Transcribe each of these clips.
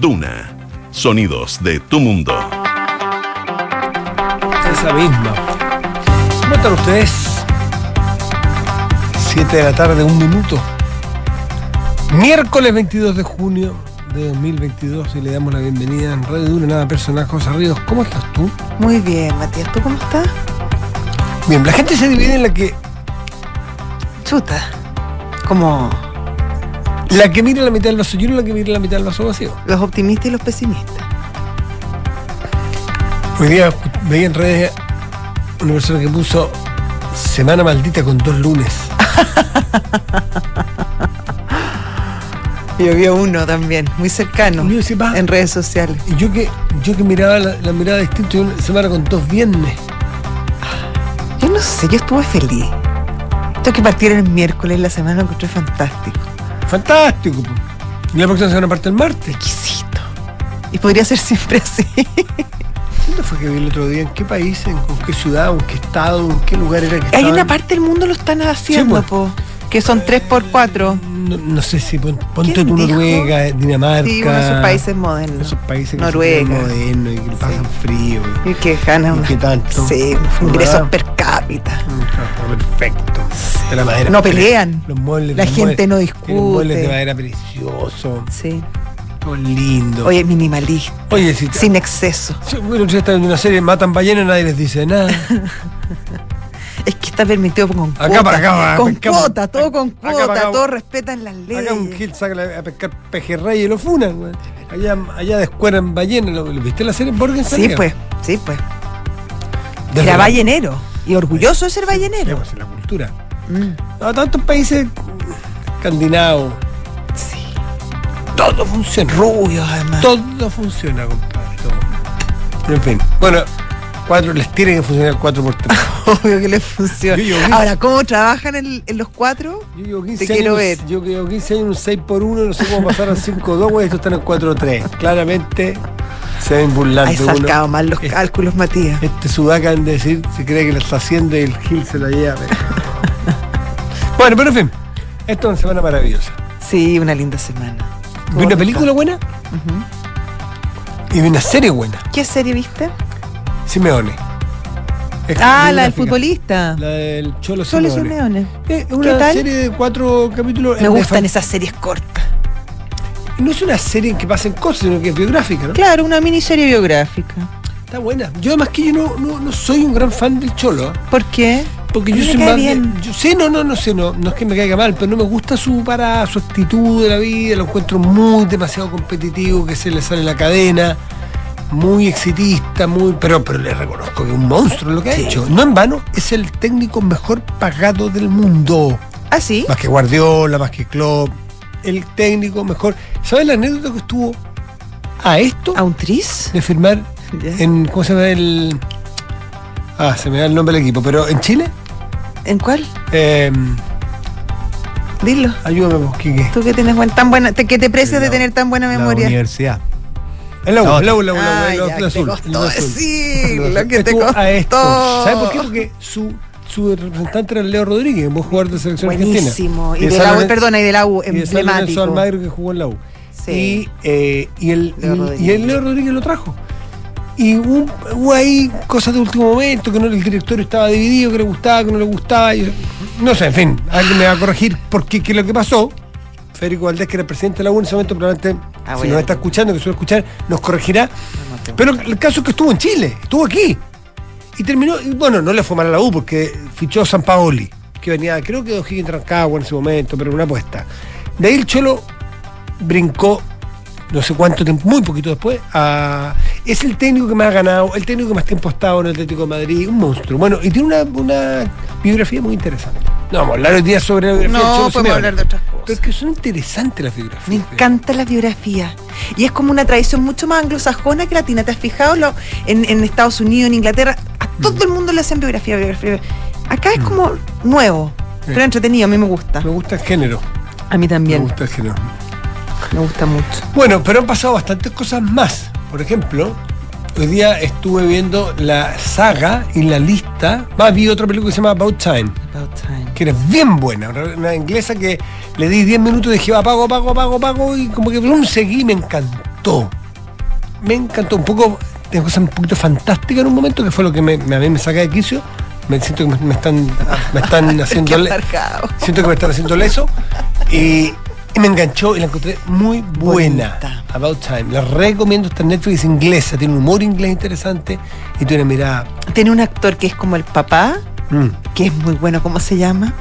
Duna. Sonidos de tu mundo. Esa misma. ¿Cómo están ustedes? Siete de la tarde, un minuto. Miércoles 22 de junio de 2022 y le damos la bienvenida en Radio Duna, nada personal, José Ríos. ¿Cómo estás tú? Muy bien, Matías. ¿Tú cómo estás? Bien, la gente se divide en la que Chuta. Como la que mira la mitad del vaso lleno y la que mira la mitad del vaso vacío. los optimistas y los pesimistas. Hoy día veía en redes una persona que puso semana maldita con dos lunes. Y había uno también, muy cercano, yo en redes sociales. Y yo que, yo que miraba la, la mirada distinta, yo una semana con dos viernes. Yo no sé, yo estuve feliz. Esto que partieron el miércoles, la semana lo encontré fantástico. Fantástico. Y la próxima semana parte el martes. Exquisito. Y podría ser siempre así. ¿Dónde fue que vi el otro día? ¿En qué país? ¿En qué ciudad? ¿En qué estado? ¿En qué lugar era que Hay estaban? una parte del mundo lo están haciendo, pues. po, que son 3x4. No, no sé si pon- ponte ¿Quién tú? Noruega, Dinamarca. Sí, de esos países modernos. Esos países que Noruega. son modernos y que pasan frío. y- Y que ganan ¿Y tanto? Sí, ingresos per cápita. Está perfecto. De la madera. No pelean. Los muebles, La los gente muebles- no tienen muebles de discute. madera precioso. Sí. Todo lindo. Oye, minimalista. Oye, si Sin exceso. Sí, Bueno, ya están en una serie, matan ballenas, nadie les dice nada. Es que está permitido con Acá cuota. para acá, va, con cuota, todo con Acá cuota, acá. todos respetan las leyes. Acá un Gil saca a pescar pejerrey y lo funan, güey. Allá, allá descueran ballenas. ¿Lo, lo viste la serie en Borgen Sí, pues, sí, pues. Desde Era la- ballenero. Y orgulloso de ser Sí, ballenero. pues, en la cultura. Mm, No, tantos países escandinavos. sí. Todo funciona. Rubios, además. Todo funciona, compadre. todo. En fin. Bueno, cuatro, les tiene que funcionar 4x3. Obvio que les funciona. Yo- yo Ahora, ¿cómo trabajan en, en los cuatro? Yo llevo 15 Te quiero años, ver. Yo llevo 15 años un 6 por 1 no sé cómo pasar a 5 2 güey, estos están en 4 3 Claramente se ven burlando. Hay uno. sacado mal los Es- cálculos, Matías. Este sudaca de decir, se cree que lo está haciendo y el Gil se la lleva. bueno, pero en fin, esto es una semana maravillosa. Sí, una linda semana. Vi una película buena Ujú. y vi una serie buena. ¿Qué serie viste? Simeone. Ah, la del futbolista. La del Cholo Solo Simeone. Simeone. Es una ¿Qué tal? serie de cuatro capítulos. Me gustan esas series cortas. No es una serie en que pasen cosas, sino que es biográfica, ¿no? Claro, una miniserie biográfica. Está buena. Yo además que yo no, no, no soy un gran fan del Cholo. ¿eh? ¿Por qué? Porque yo soy más de- yo- sí, no, no, no sé, no, no es que me caiga mal, pero no me gusta su para, su actitud de la vida, lo encuentro muy demasiado competitivo, que se le sale la cadena, muy exitista, muy. Pero, pero le reconozco que es un monstruo lo que ha Sí. hecho. No en vano, es el técnico mejor pagado del mundo. ¿Ah, sí? Más que Guardiola, más que Klopp. El técnico mejor. ¿Sabes la anécdota que estuvo a esto ¿A un tris? de firmar en. ¿Cómo se llama el.? Ah, se me da el nombre del equipo, pero en Chile. ¿En cuál? Eh, Dilo. ayúdame, vos, Quique. Tú que tienes buen, tan buena, te- que te precias de La- tener tan buena La memoria. universidad. El agua, No, el agua, el agua, el agua, Ah, el ya, agua que azul. El lo que te costó. ¿Sabes por qué? Porque su, su representante era Leo Rodríguez, vos jugador de selección argentina. Buenísimo. Y, de la U, perdona, y de la U, y de emblemático. Almagro que jugó en la U. Sí. Y, eh, y, el, Leo y- Rodríguez. y el Leo Rodríguez lo trajo. Y hubo, hubo ahí cosas de último momento, que no, el directorio estaba dividido, que le gustaba, que no le gustaba. y- no sé, en fin, alguien me va a corregir porque que lo que pasó, Federico Valdés, que era el presidente de la U en ese momento, probablemente, Ah, si nos está escuchando, que suele escuchar, nos corregirá. Pero el caso es que estuvo en Chile, estuvo aquí. Y terminó, y bueno, no le fue mal a la U porque fichó a San Paoli, que venía, creo que de O'Higgins Rancagua en ese momento, pero una apuesta. De ahí el Cholo brincó, no sé cuánto tiempo, muy poquito después, a- es el técnico que más ha ganado, el técnico que más tiempo ha estado en el Atlético de Madrid, un monstruo. Bueno, y tiene una, una biografía muy interesante. No vamos a hablar hoy día sobre la biografía No, podemos hablar de otras cosas. Pero es que son interesantes las biografías. Me encanta la biografía. Y es como una tradición mucho más anglosajona que latina. ¿Te has fijado? Lo- en, en Estados Unidos, en Inglaterra, a todo el mundo le hacen biografía, biografía. Acá es como nuevo, pero entretenido, a mí me gusta. Me gusta el género. A mí Me también, gusta el género. me gusta mucho. Bueno, pero han pasado bastantes cosas más. Por ejemplo, hoy día estuve viendo la saga y la lista. Va, vi otra película que se llama About Time, About time. que era bien buena. Una, inglesa que le di 10 minutos y dije, apago, apago, apago, apago. Y como que blum, seguí me encantó. Me encantó. Un poco, tengo cosas un poquito fantásticas en un momento, que fue lo que me, me- a mí me saca de quicio. Me siento que me, me están, me están haciendo. Siento que me están haciendo leso. Y, y me enganchó y la encontré muy buena. Bonita. About Time. La recomiendo. Está en Netflix es inglesa. Tiene un humor inglés interesante y tiene una mirada. Tiene un actor que es como el papá, mm. que es muy bueno, ¿cómo se llama?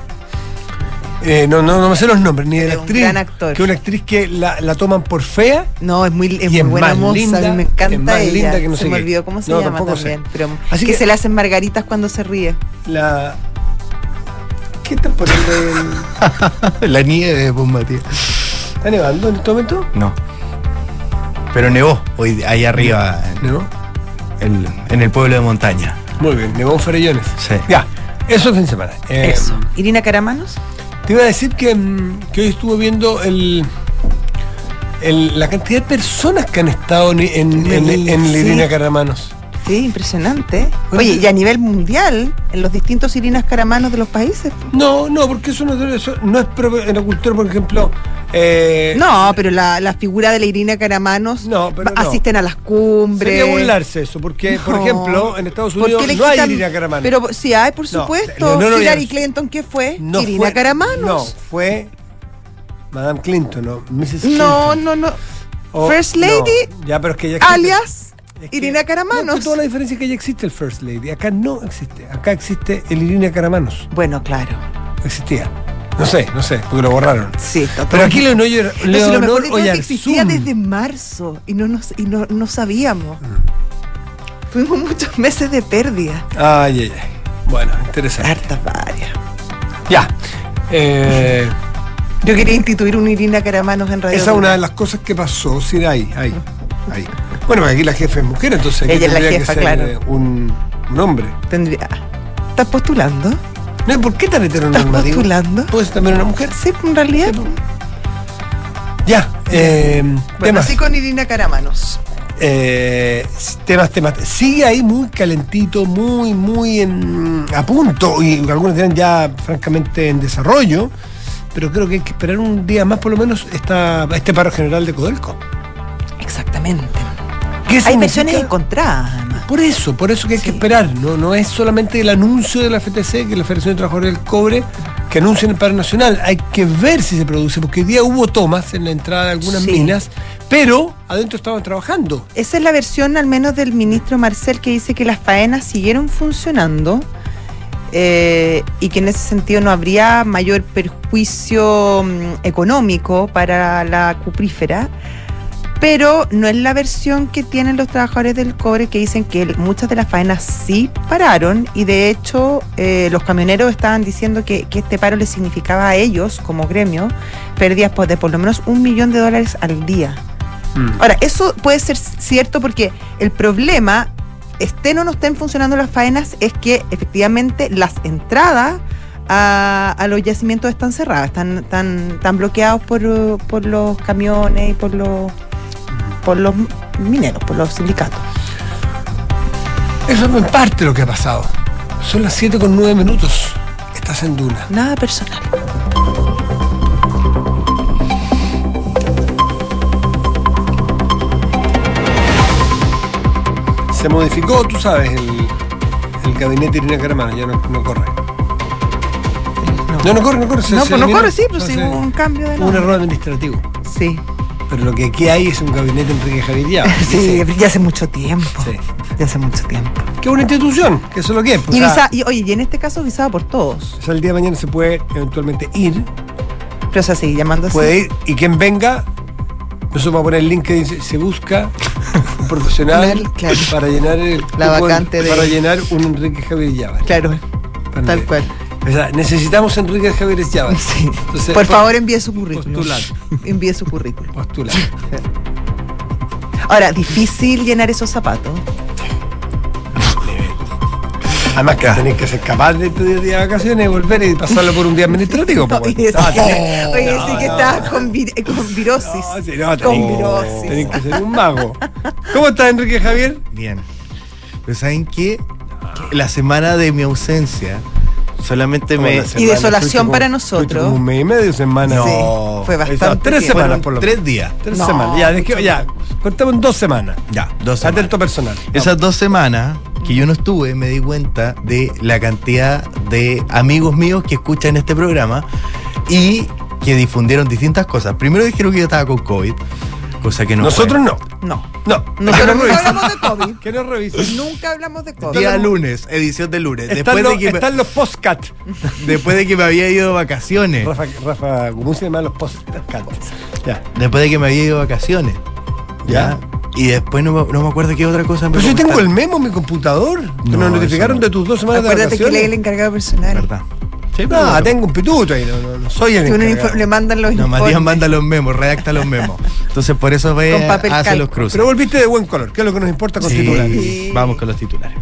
Eh, no, no, no me sé los nombres ni de la Es un actriz. gran actor. Que es una actriz que la, la toman por fea No, es muy, es Y muy es buena más moza, linda, me es encanta más ella. linda que no se sé me qué. olvidó cómo se No, llama tampoco sé. también. Pero Así que, que- se le hacen margaritas cuando se ríe. La. ¿Qué estás poniendo en.? La nieve, pues Matías. ¿Está nevando en este momento? No. Pero nevó hoy ahí arriba en, el, en el pueblo de montaña. Muy bien, nevó en Farellones. Sí. Ya, eso es fin de semana. Eh, Eso. Irina Caramanos. Te iba a decir que, mm, que hoy estuve viendo el, el- la cantidad de personas que han estado en, en, Irina Caramanos. Sí, impresionante. Oye, y a nivel mundial, en los distintos Irinas Caramanos de los países. No, no, porque eso no, eso no es propio en la cultura, por ejemplo. eh, No, pero la, la figura de la Irina Caramanos No, pero no. asisten a las cumbres. Sería burlarse eso, porque, por ejemplo, en Estados ¿Por Unidos no hay Irina Caramanos. Pero sí hay, por supuesto. no, no, no, Hillary Clinton, ¿qué fue? no Irina fue, Caramanos. No, fue Madame Clinton, no, Mrs. No, Clinton. no, no. O- First Lady, ya, pero es que existe- alias es que- Irina No, Caramanos. toda la diferencia es que ya existe el First Lady. Acá no existe. Acá existe el Irina Caramanos. Bueno, claro. Existía. No sé, no sé, porque lo borraron. Sí, Pero aquí Leonor, Pero si lo Leonor mejor existía desde marzo y no, nos, y no, no sabíamos. Mm. Tuvimos muchos meses de pérdida. Ay, ay, ay. Bueno, interesante. Hartas varias. Ya. Eh, Yo quería instituir una Irina Caramanos en Radio esa es una de las cosas que pasó. Sí, ahí, ahí, ahí. Bueno, aquí la jefa es mujer, entonces aquí Ella es la tendría jefa, que ser claro. eh, un, un hombre. Tendría... ¿Estás postulando? No, ¿Por qué tan ¿Estás heteronormativo? postulando? ¿Puede ser también una mujer? Sí, en realidad. Ya. Eh, Bueno, temas. así con Irina Caramanos. eh, temas, temas. Sigue ahí muy calentito, muy, muy en, a punto, y algunos dirán ya francamente en desarrollo, pero creo que hay que esperar un día más por lo menos esta, este paro general de Codelco. Exactamente. ¿Qué Hay versiones encontradas, además. Por eso, por eso que hay que esperar. No, no es solamente el anuncio de la FTC, que es la Federación de Trabajadores del Cobre, que anuncian el paro nacional. Hay que ver si se produce, porque hoy día hubo tomas en la entrada de algunas Sí. minas, pero adentro estaban trabajando. Esa es la versión al menos del ministro Marcel que dice que las faenas siguieron funcionando eh, y que en ese sentido no habría mayor perjuicio mm, económico para la cuprífera. Pero no es la versión que tienen los trabajadores del cobre que dicen que muchas de las faenas sí pararon y de hecho eh, los camioneros estaban diciendo que, que este paro les significaba a ellos como gremio pérdidas de por lo menos un millón de dólares al día. Ahora, eso puede ser cierto porque el problema, estén o no estén funcionando las faenas, es que efectivamente las entradas a, a los yacimientos están cerradas, están, están, están bloqueados por, por los camiones y por los, por los mineros, por los sindicatos. Eso es en parte lo que ha pasado. Son las 7 con 9 minutos. Estás en Duna. Nada personal. Se modificó, tú sabes, el, el gabinete de Irina Caramano, ya no, no corre. No, no corre, no corre. se- no, se pues no corre, sí, pero No, sí hubo un cambio de hubo un nombre. error administrativo. Sí, Pero lo que aquí hay es un gabinete Enrique Javier Llave. sí, ya hace mucho tiempo. Sí. Ya hace mucho tiempo. Que es una institución, que eso es lo que es. pues, Y, visa- y, oye, y en este caso visado por todos. o sea, el día de mañana se puede eventualmente ir, Pero o sea, sigue llamando así. puede ir, y quien venga, nosotros vamos a poner el link que dice, se busca un profesional Claro. para llenar el La en- vacante de- para llenar un Enrique Javier Llave. Claro, tal cual. O sea, necesitamos Enrique Javier. Sí. Entonces, Por favor, envíe su currículum. postular. Envíe su currículum. Postular. Ahora, difícil llenar esos zapatos. Además que tenés que ser capaz de pedir día de vacaciones y volver y pasarlo por un día administrativo. No, pues, que, No, oye, no, sí que no. estás con, vir- con virosis. No, sí, no, con tenés, virosis. tenés que ser un mago. ¿Cómo estás, Enrique Javier? Bien. Pero ¿saben qué? La semana de mi ausencia Solamente me. Y desolación como- para nosotros. como un mes y medio, semana. Sí, No. fue Ahí está, bastante. tres tiempo. semanas por lo tres menos. días. Tres No, semanas. Ya, que- ya. Contamos dos semanas. Ya, dos semanas. Atento personal. Esas dos semanas que yo no estuve, me di cuenta de la cantidad de amigos míos que escuchan este programa y que difundieron distintas cosas. Primero dijeron que yo estaba con COVID, cosa que no Nosotros fue. no. No. No. Nosotros Que nunca no revisen. hablamos de COVID. Que no revisen. Nunca hablamos de COVID. Día lunes, edición de lunes. Están Después los, de, que me, están los postcat. después de que me había ido de vacaciones. Rafa, Rafa Gumuz se llama los postcat. Ya. Después de que me había ido de vacaciones. Ya. Y después no me, no me acuerdo qué otra cosa me Pero yo tengo el memo en mi computador. que No, nos notificaron no. de tus dos semanas de Acuérdate que él es el vacaciones. encargado personal. ¿Verdad? Sí, No, tengo un pituto ahí. No, no, no soy el encargado. le mandan los No, Matías manda los memos, redacta los memos. Entonces por eso ve, hace calco. los cruces. Pero volviste de buen color, que es lo que nos importa con Sí, titulares. Vamos con los titulares.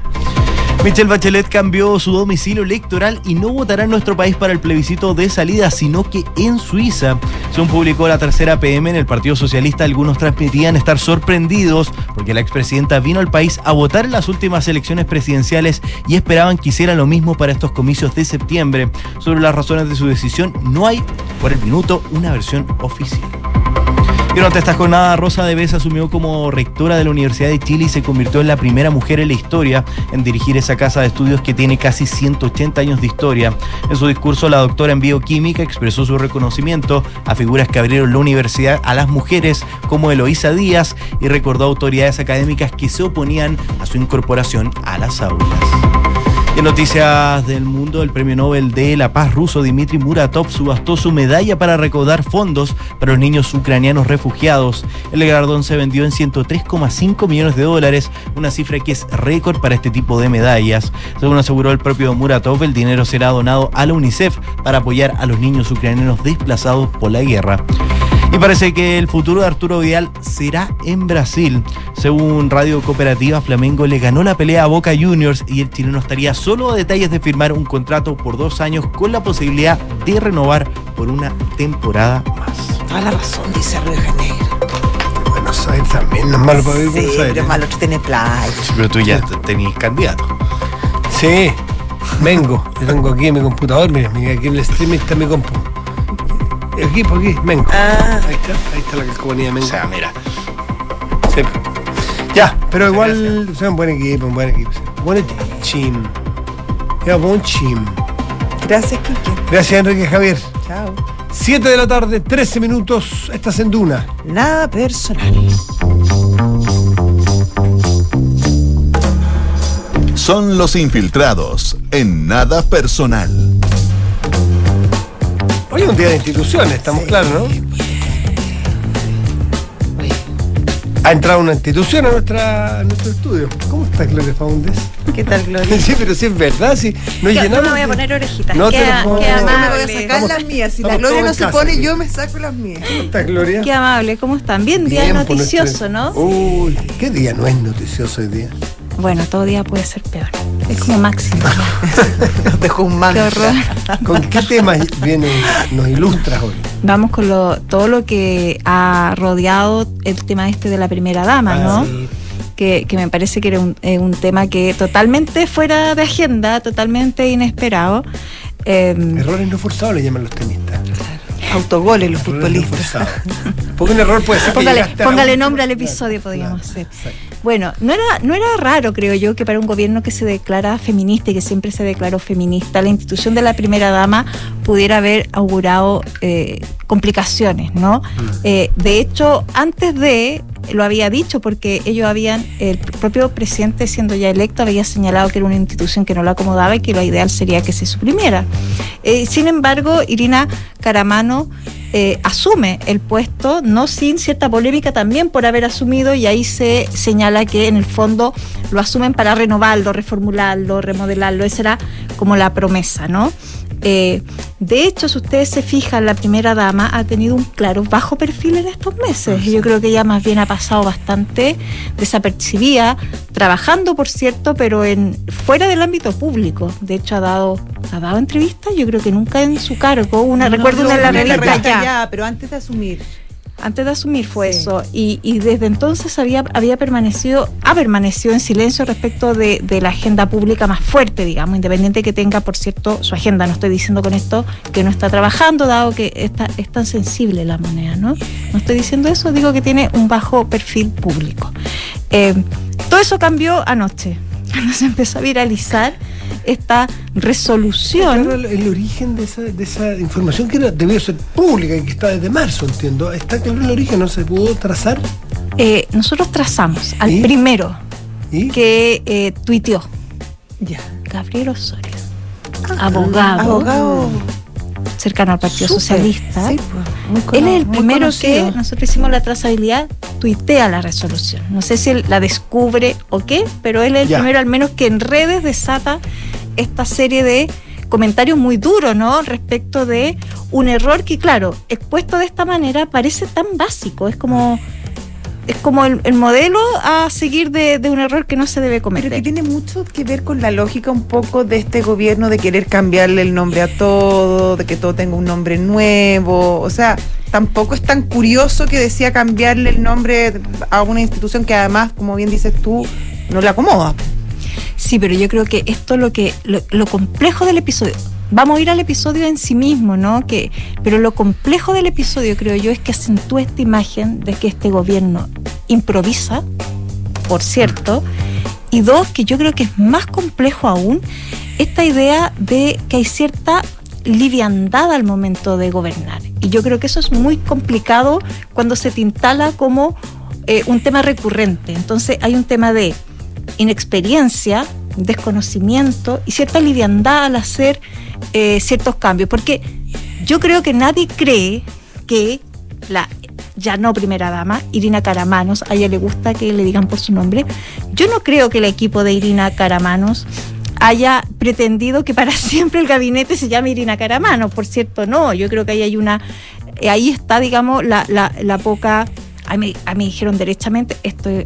Michelle Bachelet cambió su domicilio electoral y no votará en nuestro país para el plebiscito de salida, sino que en Suiza. Según publicó la tercera PM en el Partido Socialista, algunos transmitían estar sorprendidos porque la expresidenta vino al país a votar en las últimas elecciones presidenciales y esperaban que hiciera lo mismo para estos comicios de septiembre. Sobre las razones de su decisión, no hay, por el minuto, una versión oficial. Durante esta jornada, Rosa de Besa asumió como rectora de la Universidad de Chile y se convirtió en la primera mujer en la historia en dirigir esa casa de estudios que tiene casi 180 años de historia. En su discurso, la doctora en bioquímica expresó su reconocimiento a figuras que abrieron la universidad a las mujeres como Eloísa Díaz y recordó a autoridades académicas que se oponían a su incorporación a las aulas. En noticias del mundo, el premio Nobel de la Paz ruso Dmitry Muratov subastó su medalla para recaudar fondos para los niños ucranianos refugiados. El galardón se vendió en 103,5 millones de dólares, una cifra que es récord para este tipo de medallas. Según aseguró el propio Muratov, el dinero será donado a la UNICEF para apoyar a los niños ucranianos desplazados por la guerra. Y parece que el futuro de Arturo Vidal será en Brasil. Según Radio Cooperativa, Flamengo le ganó la pelea a Boca Juniors y el chileno estaría solo a detalles de firmar un contrato por dos años con la posibilidad de renovar por una temporada más. Toda la razón, dice Río de Janeiro. Buenos Aires también, no es malo para vivir Sí, Buenos pero es malo que tiene playa. Pero tú ya tenías candidato. Sí, vengo. Yo tengo aquí en mi computador, mira, mira, aquí en el streaming está mi compu. Aquí, por aquí, vengo. Ah. Ahí está, ahí está la calcomanía, O vengo. sea, mira. Sí. Ya, pero igual, o sea, un buen equipo, un buen equipo. Buen chim. Ya, buen chim. Gracias, Kike. Gracias, Enrique Javier. Chao. 7 de la tarde, 13 minutos. Estás en Duna. Nada personal. Son los infiltrados en nada personal. Hoy es un día de instituciones, estamos claros, ¿no? Ha entrado una institución a, nuestra, a nuestro estudio. ¿Cómo está Gloria Faundes? ¿Qué tal, Gloria? Sí, pero sí es verdad, sí. Nos Ya, no llenamos. me voy a poner orejitas. No te lo queda Yo me voy a amable. sacar Estamos- las mías. Si la Gloria no se casa pone, aquí. yo me saco las mías. ¿Cómo está Gloria? Qué amable, ¿cómo están? Bien, día noticioso, nuestro- ¿no? Uy, ¿qué día no es noticioso hoy día? Bueno, todo día puede ser peor. Es como máximo. Nos dejó un Qué mantra. horror. ¿Con qué temas viene, nos ilustras hoy? Vamos con lo, todo lo que ha rodeado el tema este de la primera dama, ¿no? Ah, sí. Que, que me parece que era un, eh, un tema que totalmente fuera de agenda, totalmente inesperado. Eh, Errores no forzados le llaman los tenistas. Autogoles los Errores no futbolistas. forzados. Porque un error puede ser Póngale, póngale nombre al Claro, episodio, podríamos claro, hacer. exacto. Bueno, no era, no era raro, creo yo, que para un gobierno que se declara feminista y que siempre se declaró feminista, la institución de la primera dama pudiera haber augurado eh, complicaciones, ¿no? Eh, de hecho, antes de, lo había dicho, porque ellos habían, el propio presidente siendo ya electo, había señalado que era una institución que no la acomodaba y que lo ideal sería que se suprimiera. Eh, sin embargo, Irina Caramano eh, asume el puesto, no sin cierta polémica también por haber asumido, y ahí se señala que en el fondo lo asumen para renovarlo, reformularlo, remodelarlo. Esa era como la promesa, ¿no? Eh, de hecho, si ustedes se fijan, la primera dama ha tenido un claro bajo perfil en estos meses. Yo creo que ella más bien ha pasado bastante desapercibida, trabajando, por cierto, pero en fuera del ámbito público. De hecho, ha dado, ha dado entrevistas, yo creo que nunca en su cargo. Una, No, recuerdo no, una en la revista revista ya. ya, pero antes de asumir. Antes de asumir fue Sí. eso. Y, y desde entonces había, había permanecido, ha permanecido en silencio respecto de, de la agenda pública más fuerte, digamos, independiente que tenga, por cierto, su agenda. No estoy diciendo con esto que no está trabajando, dado que está, es tan sensible la moneda, ¿no? No estoy diciendo eso, digo que tiene un bajo perfil público. Eh, todo eso cambió anoche, cuando se empezó a viralizar esta resolución. Claro, el, origen de esa, de esa información que era, debió ser pública y que está desde marzo, entiendo. Está claro el origen, no se pudo trazar. Eh, nosotros trazamos al ¿Y? primero ¿Y? que eh, tuiteó, Ya. Gabriel Osorio, abogado, Abogado. Cercano al Partido Súper. Socialista. Sí, pues, cono- Él es el primero conocido. que nosotros hicimos la trazabilidad, tuitea la resolución. No sé si él la descubre o qué, pero él es el Ya. primero al menos que en redes desata esta serie de comentarios muy duros, ¿no? Respecto de un error que, claro, expuesto de esta manera parece tan básico. Es como, es como el, el modelo a seguir de, de un error que no se debe cometer. Pero que tiene mucho que ver con la lógica un poco de este gobierno de querer cambiarle el nombre a todo, de que todo tenga un nombre nuevo. O sea, tampoco es tan curioso que decía cambiarle el nombre a una institución que además, como bien dices tú, no le acomoda. Sí, pero yo creo que esto es lo que lo, lo complejo del episodio. Vamos a ir al episodio en sí mismo, ¿no? Que, pero lo complejo del episodio, creo yo, es que acentúa esta imagen de que este gobierno improvisa, por cierto, y dos, que yo creo que es más complejo aún, esta idea de que hay cierta liviandad al momento de gobernar. Y yo creo que eso es muy complicado cuando se te instala como eh, un tema recurrente. Entonces hay un tema de inexperiencia, desconocimiento y cierta liviandad al hacer eh, ciertos cambios. Porque yo creo que nadie cree que la ya no primera dama, Irina Caramanos, a ella le gusta que le digan por su nombre. Yo no creo que el equipo de Irina Caramanos haya pretendido que para siempre el gabinete se llame Irina Caramanos. Por cierto, no. Yo creo que ahí hay una. eh, Ahí está, digamos, la, la, poca. A mí, a mí dijeron derechamente, esto es-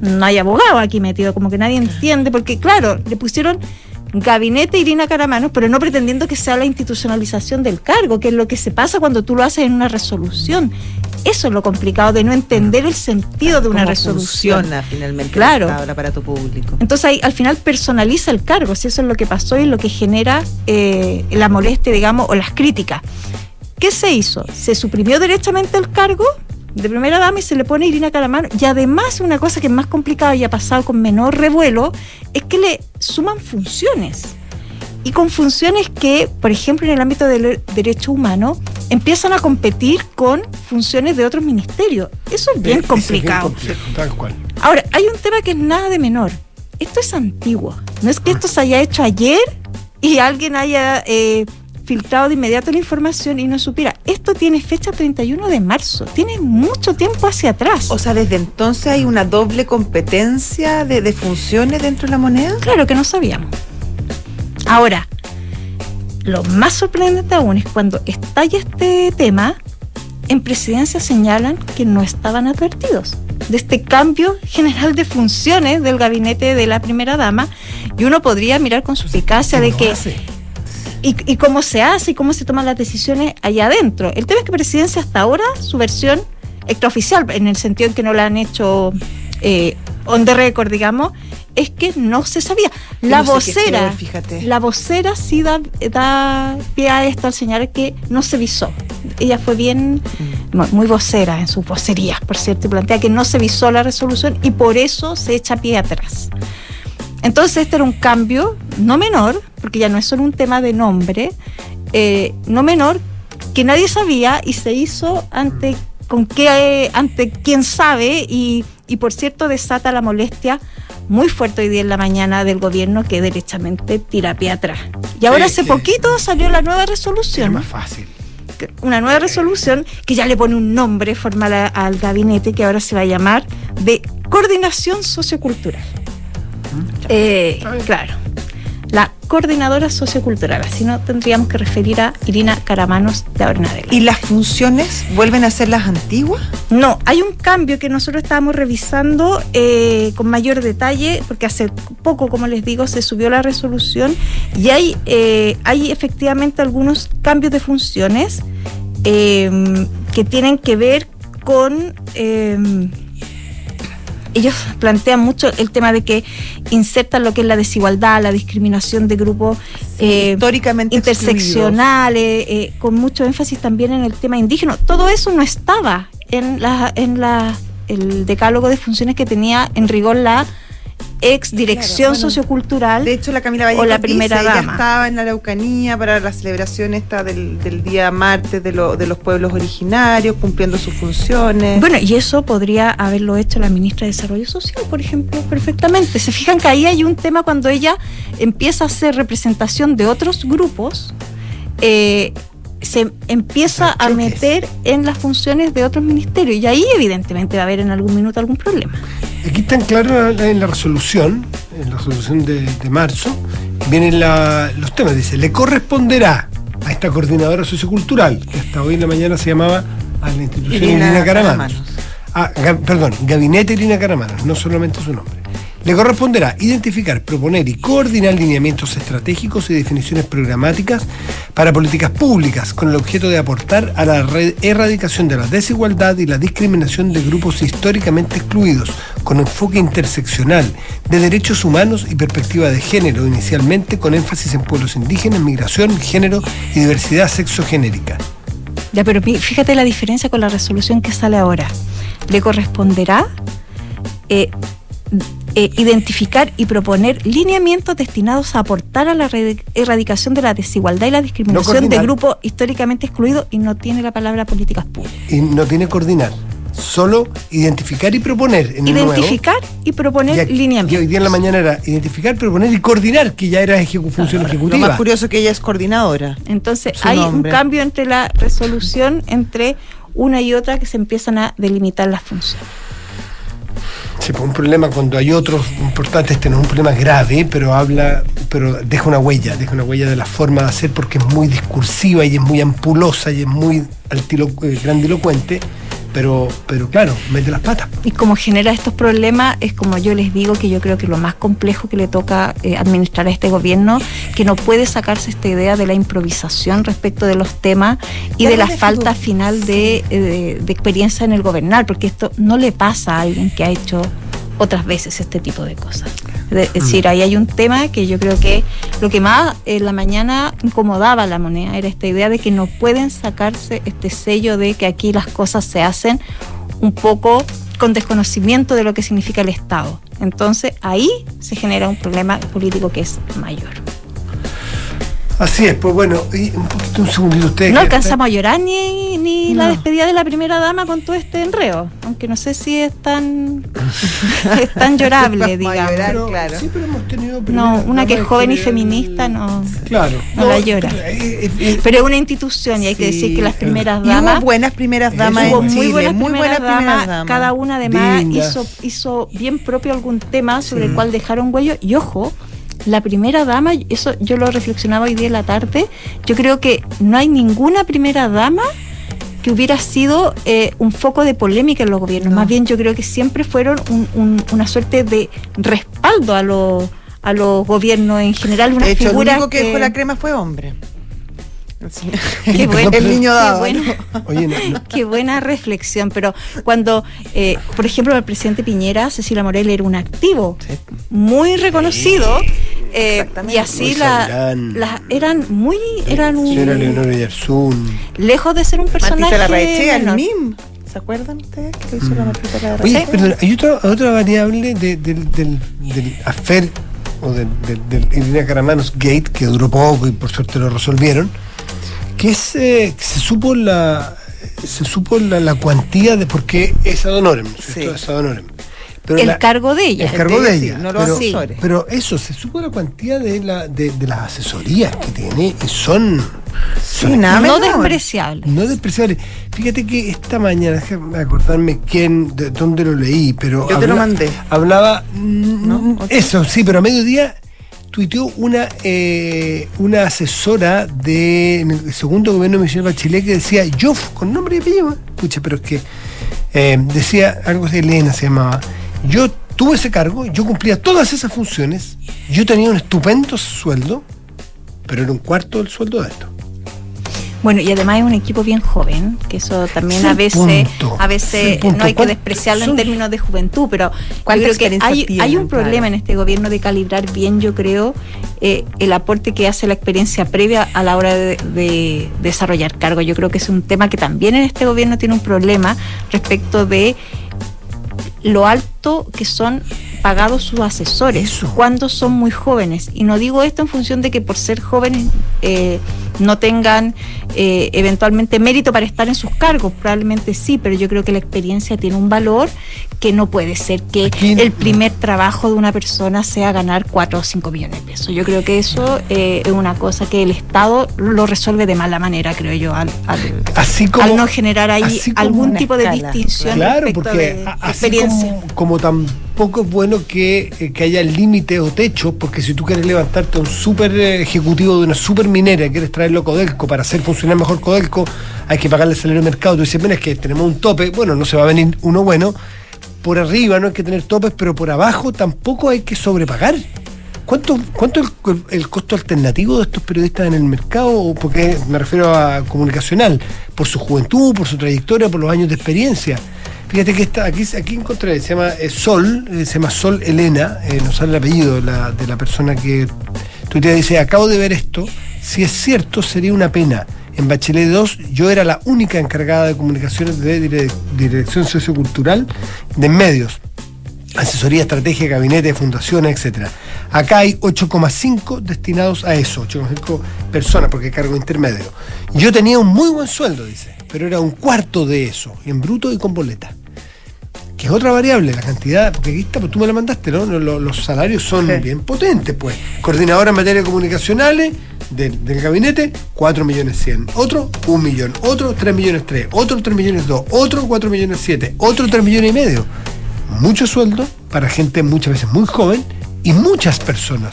no hay abogado aquí metido, como que nadie entiende, porque claro, le pusieron gabinete Irina Caramanos, pero no pretendiendo que sea la institucionalización del cargo, que es lo que se pasa cuando tú lo haces en una resolución. Eso es lo complicado de no entender el sentido de una Cómo resolución. funciona finalmente Claro. el aparato público. Entonces ahí al final personaliza el cargo, si eso es lo que pasó y lo que genera eh, la molestia, digamos, o las críticas. ¿Qué se hizo? Se suprimió derechamente el cargo de primera dama y se le pone Irina Caramano. Y además, una cosa que es más complicada y ha pasado con menor revuelo, es que le suman funciones. Y con funciones que, por ejemplo, en el ámbito del derecho humano, empiezan a competir con funciones de otros ministerios. Eso es bien es complicado. complejo, tal cual. Ahora, hay un tema que es nada de menor. Esto es antiguo. No es que esto se haya hecho ayer y alguien haya eh, filtrado de inmediato la información y no supiera. Esto tiene fecha 31 de marzo. Tiene mucho tiempo hacia atrás. O sea, desde entonces hay una doble competencia de, de funciones dentro de la moneda. Claro que no sabíamos. Ahora, lo más sorprendente aún es cuando estalla este tema, en presidencia señalan que no estaban advertidos de este cambio general de funciones del gabinete de la primera dama y uno podría mirar con suspicacia de ¿Cómo que hace? Y, y cómo se hace y cómo se toman las decisiones allá adentro. El tema es que Presidencia hasta ahora, su versión extraoficial, en el sentido en que no la han hecho eh, on the record, digamos, es que no se sabía. La No vocera, peor, fíjate. la vocera sí da, da pie a esto al señalar que no se visó. Ella fue bien, Mm. muy, muy vocera en sus vocerías, por cierto, y plantea que no se visó la resolución y por eso se echa pie atrás. Entonces este era un cambio no menor, porque ya no es solo un tema de nombre, eh, no menor, que nadie sabía y se hizo ante con qué, ante quién sabe y, y por cierto desata la molestia muy fuerte hoy día en la mañana del gobierno que derechamente tira pie atrás. Y ahora Sí, hace sí. poquito salió la nueva Es resolución más fácil. una nueva resolución que ya le pone un nombre formal a- al gabinete que ahora se va a llamar de coordinación sociocultural. Eh, bien. claro, la coordinadora sociocultural, así no tendríamos que referir a Irina Caramanos de ahora en adelante. ¿Y las funciones vuelven a ser las antiguas? No, hay un cambio que nosotros estábamos revisando eh, con mayor detalle, porque hace poco, como les digo, se subió la resolución y hay, eh, hay efectivamente algunos cambios de funciones que tienen que ver con... ellos plantean mucho el tema de que insertan lo que es la desigualdad, la discriminación de grupos eh, históricamente interseccionales, eh, con mucho énfasis también en el tema indígena. Todo eso no estaba en la, en la el decálogo de funciones que tenía en rigor la ex dirección Claro, bueno, sociocultural. De hecho, la Camila O Vallejo la primera dice, ella dama. estaba en la Araucanía para la celebración esta del, del día martes de, lo- de los pueblos originarios, cumpliendo sus funciones. Bueno, y eso podría haberlo hecho la ministra de Desarrollo Social, por ejemplo, perfectamente. Se fijan que ahí hay un tema cuando ella empieza a hacer representación de otros grupos, eh, se empieza a meter en las funciones de otros ministerios y ahí evidentemente va a haber en algún minuto algún problema. Aquí están claros en la resolución, en la resolución de, de marzo, vienen la- los temas. Dice, le corresponderá a esta coordinadora sociocultural, que hasta hoy en la mañana se llamaba a la institución Irina Irina, Caramanos. Caramanos. Ah, ga- perdón, Gabinete Irina Caramanos, no solamente su nombre. Le corresponderá identificar, proponer y coordinar lineamientos estratégicos y definiciones programáticas para políticas públicas con el objeto de aportar a la erradicación de la desigualdad y la discriminación de grupos históricamente excluidos, con enfoque interseccional de derechos humanos y perspectiva de género, inicialmente con énfasis en pueblos indígenas, migración, género y diversidad sexogenérica. Ya, pero fíjate la diferencia con la resolución que sale ahora. Le corresponderá eh, eh, identificar y proponer lineamientos destinados a aportar a la erradicación de la desigualdad y la discriminación de grupos históricamente excluidos y no tiene la palabra políticas públicas. Y no tiene coordinar, solo identificar y proponer. En el nuevo. Identificar y proponer Y aquí- y hoy lineamientos. día en la mañana era identificar, proponer y coordinar, que ya era ejecu- función Lo ejecutiva. más curioso que ella es coordinadora. Entonces Su hay nombre. un cambio entre la resolución, entre una y otra que se empiezan a delimitar las funciones. Sí, pues un problema cuando hay otros importantes, este no es un problema grave, pero habla, pero deja una huella, deja una huella de la forma de hacer porque es muy discursiva y es muy ampulosa y es muy altilo- eh, grandilocuente, pero, pero claro, mete las patas. Y como genera estos problemas, es como yo les digo que yo creo que lo más complejo que le toca eh, administrar a este gobierno, que no puede sacarse esta idea de la improvisación respecto de los temas y de la falta final de, eh, de- de experiencia en el gobernar, porque esto no le pasa a alguien que ha hecho otras veces este tipo de cosas. Es decir, ahí hay un tema que yo creo que lo que más en la mañana incomodaba a la moneda era esta idea de que no pueden sacarse este sello de que aquí las cosas se hacen un poco con desconocimiento de lo que significa el Estado. Entonces ahí se genera un problema político que es mayor. Así es, pues bueno, y un poquito, un segundito ustedes. No alcanzamos a llorar ni, ni la despedida de la primera dama con todo este enreo, aunque no sé si es tan, es tan llorable, digamos. llorar. Pero claro. Sí, pero hemos tenido No, una que es joven y feminista no. Claro. no la llora. eh, eh, Pero es una institución y hay que decir que las primeras Y hubo damas buenas primeras damas hubo en muy Chile, buenas muy primeras buenas primeras damas, damas. cada una además Lindas. hizo, hizo bien propio algún tema sobre Sí. el cual dejaron huello y ojo la primera dama, eso yo lo reflexionaba hoy día en la tarde, yo creo que no hay ninguna primera dama que hubiera sido eh, un foco de polémica en los gobiernos, No. más bien yo creo que siempre fueron un- un- una suerte de respaldo a los a los gobiernos en general, una De hecho, el figura único que dejó la crema fue hombre. El Qué bueno, el niño qué daba. bueno. ¿no? Oye, no, no, Qué buena reflexión, pero cuando, eh, por ejemplo, el presidente Piñera, Cecilia Morel era un activo Sí. muy reconocido eh, Exactamente. y así Muy la, las eran muy, eran un- señora Leonora Yarzún. lejos de ser un personaje Martita Larraechea, el. MIM. ¿Se acuerdan ustedes que lo hizo la Martita Oye, Larraechea? perdón, hay otra, otra variable de- del, del, del afer o del, del, Irina Caramanos Gate, que duró poco y por suerte lo resolvieron, que es eh, que se supo la se supo la, la cuantía de por qué es ad honorem. Sí. Es ad honorem. Pero El la- cargo de ella. el cargo de Sí, ella. no los pero, asesores. pero eso, se supo la cuantía de, la, de, de las asesorías que tiene y son, Sí, nada no menor. despreciable. no despreciables. Fíjate que esta mañana, déjame acordarme quién, de dónde lo leí, pero. Yo te lo mandé. Hablaba. mm, ¿No? Eso, sí, pero a mediodía tuiteó una, eh, una asesora de en el segundo gobierno de Michelle Bachelet que decía, yo, con nombre y apellido, pucha, pero es que eh, decía algo de Elena, se llamaba. Yo tuve ese cargo, yo cumplía todas esas funciones, yo tenía un estupendo sueldo, pero era un cuarto del sueldo de esto. Bueno, y además es un equipo bien joven, que eso también a veces, punto, a es veces no hay que ¿Cuál- despreciarlo en términos de juventud, pero yo ¿Cuánta creo que hay, tienen? hay un problema Claro. en este gobierno de calibrar bien, yo creo, eh, el aporte que hace la experiencia previa a la hora de, de desarrollar cargo. Yo creo que es un tema que también en este gobierno tiene un problema respecto de lo alto que son pagados sus asesores Eso. cuando son muy jóvenes. Y no digo esto en función de que por ser jóvenes eh, no tengan eh, eventualmente mérito para estar en sus cargos, probablemente sí, pero yo creo que la experiencia tiene un valor que no puede ser que Aquí- el primer trabajo de una persona sea ganar 4 o 5 millones de pesos. Yo creo que eso eh, es una cosa que el Estado lo resuelve de mala manera, creo yo, al, al- Así como, al no generar ahí algún tipo de distinción Claro, respecto porque de a- así experiencia. como, como tampoco es bueno que, eh, que haya límite o techo, porque si tú quieres levantarte a un super ejecutivo de una super minera, quieres traerlo a Codelco para hacer funcionar mejor Codelco, hay que pagarle el salario de mercado. Tú dices, mira, es que tenemos un tope, bueno, no se va a venir uno bueno. Por arriba no hay que tener topes, pero por abajo tampoco hay que sobrepagar. ¿Cuánto, cuánto el, el costo alternativo de estos periodistas en el mercado? Porque me refiero a comunicacional, por su juventud, por su trayectoria, por los años de experiencia. Fíjate que está, aquí, aquí encontré, se llama eh, Sol, eh, se llama Sol Elena, eh, nos sale el apellido de la, de la persona que tuitea, dice, acabo de ver esto, si es cierto sería una pena. En Bachelet 2 yo era la única encargada de comunicaciones de dire- dirección sociocultural de medios asesoría, estrategia, gabinete, fundaciones, etcétera. Acá hay 8,5 destinados a eso, 8,5 personas, porque hay cargo intermedio. Yo tenía un muy buen sueldo, dice, pero era un cuarto de eso, en bruto y con boleta. Que es otra variable, la cantidad, porque aquí está, pues tú me la mandaste, ¿no? Los, los salarios son Sí. bien potentes, pues. Coordinadora en materia comunicacionales del, del gabinete, 4 millones 100. Otro, 1 millón. Otro, 3 millones 3. Otro, 3 millones 2. Otro, 4 millones 7. Otro, 3 millones y medio. Mucho sueldo para gente muchas veces muy joven y muchas personas,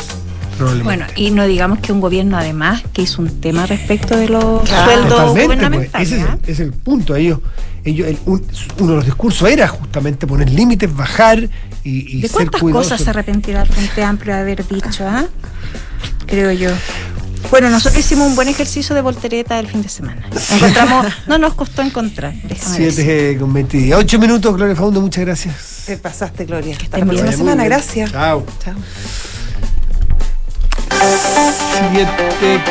Bueno, y no digamos que un gobierno además que hizo un tema respecto de los Claro. sueldos Totalmente, pues, gubernamentales. ese es, ¿ah? el, ese es el punto. Ellos, ellos el- un- uno de los discursos era justamente poner límites, bajar y, y ¿De ser cuántas cosas se arrepentirá el Frente Amplio de haber dicho, ah? Creo yo. Bueno, nosotros hicimos un buen ejercicio de voltereta el fin de semana. Encontramos, no nos costó encontrar, déjame decir. 7 con 20. 8 minutos, Gloria Faundo, muchas gracias. Te pasaste, Gloria. Hasta la próxima semana. Gracias. Chao. Chao. 7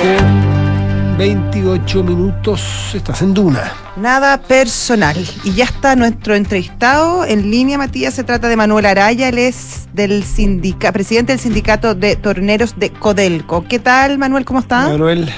con 28 minutos. Estás en Duna. Nada personal. Y ya está nuestro entrevistado en línea, Matías. Se trata de Manuel Araya. Él es del sindica, presidente del sindicato de torneros de Codelco. ¿Qué tal, Manuel? ¿Cómo está? Manuel.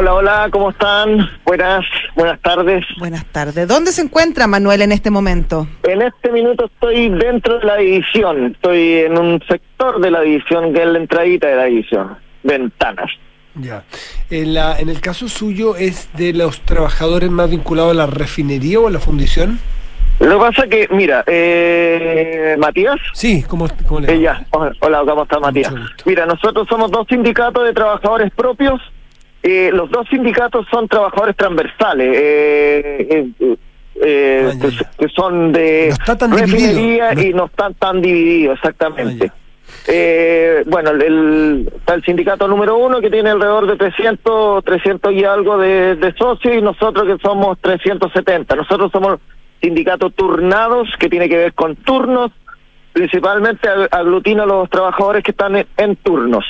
Hola, hola, ¿cómo están? Buenas, buenas tardes. Buenas tardes. ¿Dónde se encuentra Manuel en este momento? En este minuto estoy dentro de la división, estoy en un sector de la división que es la entradita de la división, ventanas. Ya. En, la, en el caso suyo, ¿es de los trabajadores más vinculados a la refinería o a la fundición? Lo que pasa que, mira, eh, Matías, Sí, ¿cómo, cómo le eh, ya, hola, ¿cómo estás Matías? Mira, nosotros somos dos sindicatos de trabajadores propios, eh, los dos sindicatos son trabajadores transversales, eh, eh, eh, ya, que, son de No está tan refinería y no están tan divididos, exactamente. Eh, bueno, el, el- está el sindicato número uno que tiene alrededor de 300, 300 y algo de, de socios y nosotros que somos 370. Nosotros somos sindicatos turnados que tiene que ver con turnos, principalmente ag- aglutina a los trabajadores que están en, en turnos.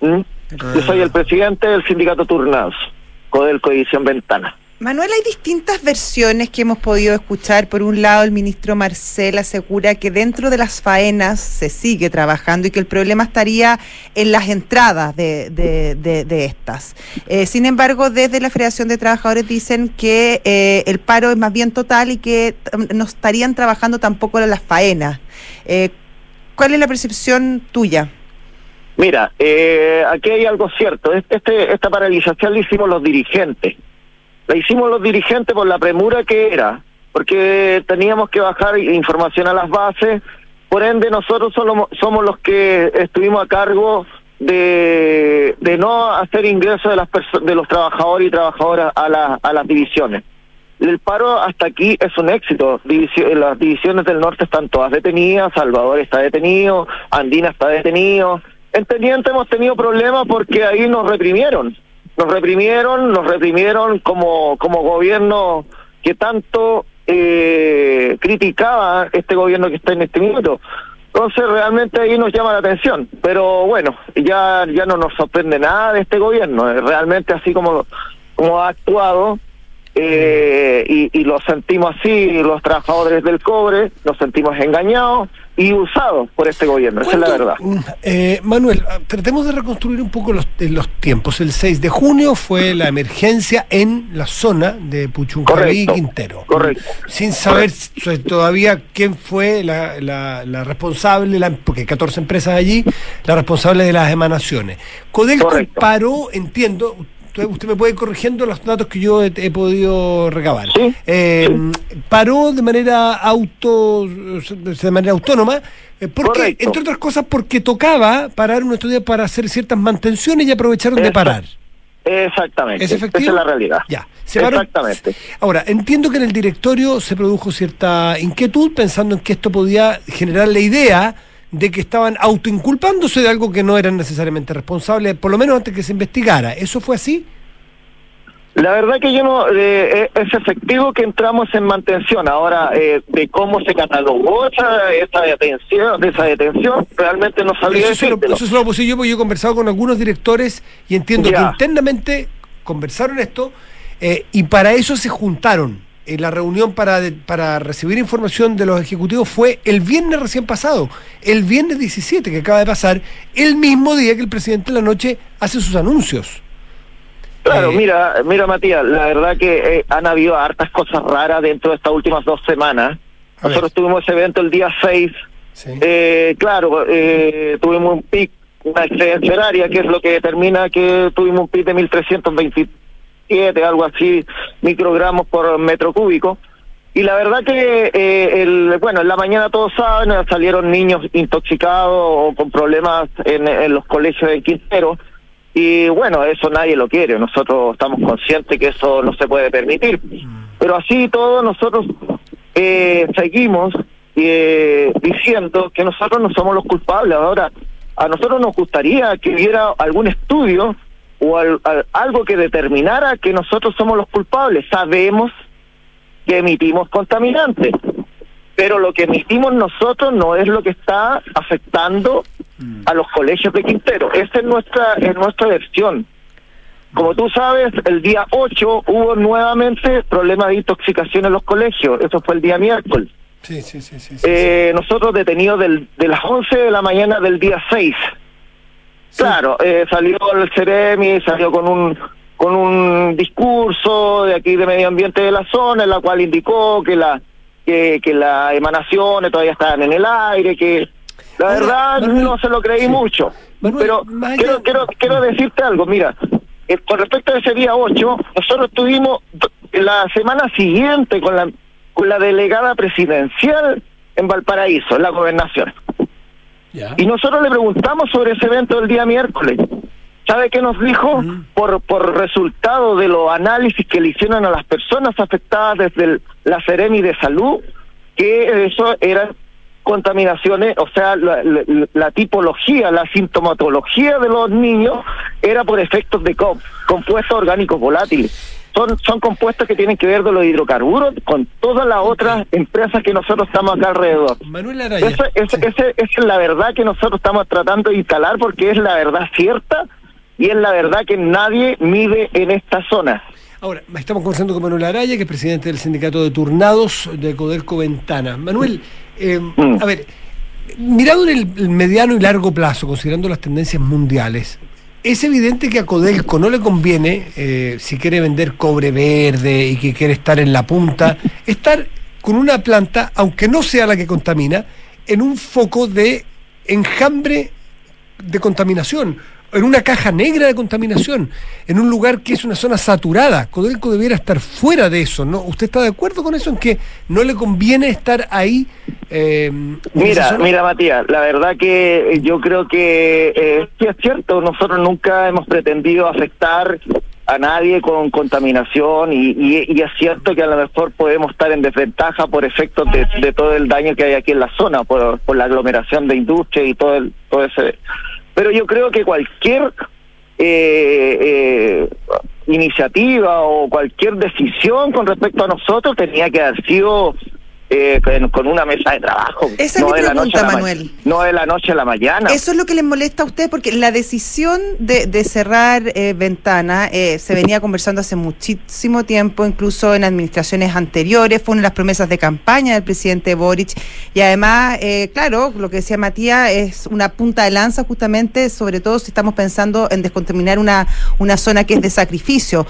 ¿Mm? Yo soy el presidente del sindicato turnados, Codelco Edición Ventana. Manuel, hay distintas versiones que hemos podido escuchar. Por un lado, el ministro Marcel asegura que dentro de las faenas se sigue trabajando y que el problema estaría en las entradas de, de- de- de estas. Eh, sin embargo, desde la Federación de Trabajadores dicen que eh, el paro es más bien total y que tam- no estarían trabajando tampoco las faenas. Eh, ¿Cuál es la percepción tuya? Mira, eh, aquí hay algo cierto. Este, esta paralización la hicimos los dirigentes. La hicimos los dirigentes por la premura que era, porque teníamos que bajar información a las bases. Por ende, nosotros solo, somos los que estuvimos a cargo de, de no hacer ingreso de, las de los trabajadores y trabajadoras a, a las divisiones. El paro hasta aquí es un éxito. Divisio- las divisiones del norte están todas detenidas, Salvador está detenido, Andina está detenido. En Teniente hemos tenido problemas porque ahí nos reprimieron. nos reprimieron, nos reprimieron como, como gobierno que tanto eh, criticaba este gobierno que está en este minuto. Entonces realmente ahí nos llama la atención, pero bueno, ya ya no nos sorprende nada de este gobierno, realmente así como, como ha actuado, eh, y, y lo sentimos así, los trabajadores del cobre, nos sentimos engañados y usados por este gobierno, esa es la ¿Cuánto- verdad. Mm, eh, Manuel, ah, tratemos de reconstruir un poco los, eh, los tiempos. El 6 de junio fue la emergencia en la zona de Puchuncaví y Quintero. correcto. Sin saber todavía quién fue la, la- la responsable, la- porque hay 14 empresas allí, la responsable de las emanaciones. Codelco Correcto. paró, entiendo, usted, me puede ir corrigiendo los datos que yo he, he podido recabar. Sí, Eh, Paró de manera auto, de manera autónoma, eh, porque, entre otras cosas, porque tocaba parar un estudio para hacer ciertas mantenciones y aprovecharon de parar. Exactamente, ¿Es esa es la realidad. Ya. se Exactamente. Ahora, entiendo que en el directorio se produjo cierta inquietud pensando en que esto podía generar la idea de que estaban autoinculpándose de algo que no eran necesariamente responsables, por lo menos antes que se investigara. ¿Eso fue así? La verdad que yo no, eh, es efectivo que entramos en mantención. Ahora, eh, de cómo se catalogó esa, esa detención, de esa detención, realmente no sabría Eso lo, eso se lo puse yo porque yo he conversado con algunos directores y entiendo Ya. que internamente conversaron esto eh, y para eso se juntaron. Eh, la reunión para, de- para recibir información de los ejecutivos fue el viernes recién pasado, el viernes 17 que acaba de pasar, el mismo día que el presidente en la noche hace sus anuncios. Claro, Eh, mira, mira Matías, la verdad que eh, han habido hartas cosas raras dentro de estas últimas dos semanas. Nosotros tuvimos ese evento el día 6. Sí. Eh, claro, eh, tuvimos un pic, una excedencia horaria, que es lo que determina que tuvimos un pic de 1327, algo así, microgramos por metro cúbico. Y la verdad que, eh, el, bueno, en la mañana todos saben, eh, salieron niños intoxicados o con problemas en, los colegios de Quintero. Y bueno, eso nadie lo quiere, nosotros estamos conscientes que eso no se puede permitir. Pero así y todo, nosotros eh, seguimos eh, diciendo que nosotros no somos los culpables. Ahora, a nosotros nos gustaría que hubiera algún estudio o al- al- algo que determinara que nosotros somos los culpables. Sabemos que emitimos contaminantes, pero lo que emitimos nosotros no es lo que está afectando a los colegios de Quintero. Esa es nuestra, es nuestra versión. Como tú sabes, el día 8 hubo nuevamente problemas de intoxicación en los colegios. Eso fue el día miércoles. Sí, sí, sí, sí, sí, Eh, nosotros detenidos del, de las 11 de la mañana del día 6. Claro, eh, salió el Ceremi, salió con un con un discurso de aquí de medio ambiente de la zona, en la cual indicó que la que, que las emanaciones todavía estaban en el aire, que la Ahora, verdad Manuel, no se lo creí sí. mucho. Manuel, Pero quiero, quiero, quiero decirte algo, mira, eh, con respecto a ese día 8, nosotros estuvimos la semana siguiente con la, con la delegada presidencial en Valparaíso, en la gobernación. Y nosotros le preguntamos sobre ese evento del día miércoles. ¿Sabe qué nos dijo? Mm. Por, por resultado de los análisis que le hicieron a las personas afectadas desde el- la Seremi de Salud, que eso eran contaminaciones, o sea, la, la- la tipología, la sintomatología de los niños era por efectos de COP, compuestos orgánicos volátiles. Son, son compuestos que tienen que ver de los hidrocarburos con todas las otras empresas que nosotros estamos acá alrededor. Manuel Araya. Esa, esa- Sí. ese- esa es la verdad que nosotros estamos tratando de instalar porque es la verdad cierta y es la verdad que nadie mide en esta zona. Ahora, estamos conversando con Manuel Araya, que es presidente del sindicato de turnados de Codelco Ventana. Manuel, eh, Mm. a ver, mirado en el mediano y largo plazo, considerando las tendencias mundiales, es evidente que a Codelco no le conviene, eh, si quiere vender cobre verde y que quiere estar en la punta, estar con una planta, aunque no sea la que contamina, en un foco de enjambre de contaminación, en una caja negra de contaminación, en un lugar que es una zona saturada. Codelco debiera estar fuera de eso, ¿no? ¿Usted está de acuerdo con eso en que no le conviene estar ahí? eh, Mira, mira Matías, la verdad que eh, yo creo que eh, sí es cierto, nosotros nunca hemos pretendido afectar a nadie con contaminación y, y- y es cierto que a lo mejor podemos estar en desventaja por efectos de, de todo el daño que hay aquí en la zona, por, por la aglomeración de industria y todo, el, todo ese... Pero yo creo que cualquier eh, eh, iniciativa o cualquier decisión con respecto a nosotros tenía que haber sido eh, con, con una mesa de trabajo. Esa es no mi la noche pregunta, la Manuel. No de la noche a la mañana. Eso es lo que les molesta a ustedes, porque la decisión de, de cerrar eh, ventana eh, se venía conversando hace muchísimo tiempo, incluso en administraciones anteriores, fue una de las promesas de campaña del presidente Boric, y además, eh, claro, lo que decía Matías es una punta de lanza justamente, sobre todo si estamos pensando en descontaminar una, una zona que es de sacrificio.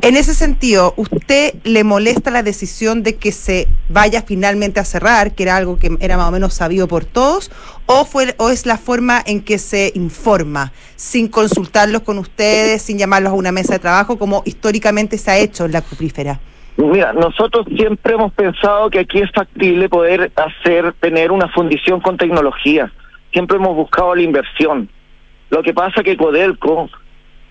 En ese sentido, ¿usted le molesta la decisión de que se vaya finalmente a cerrar, que era algo que era más o menos sabido por todos, o fue o es la forma en que se informa, sin consultarlos con ustedes, sin llamarlos a una mesa de trabajo, como históricamente se ha hecho en la cuprífera? Mira, nosotros siempre hemos pensado que aquí es factible poder hacer, tener una fundición con tecnología. Siempre hemos buscado la inversión. Lo que pasa que Codelco,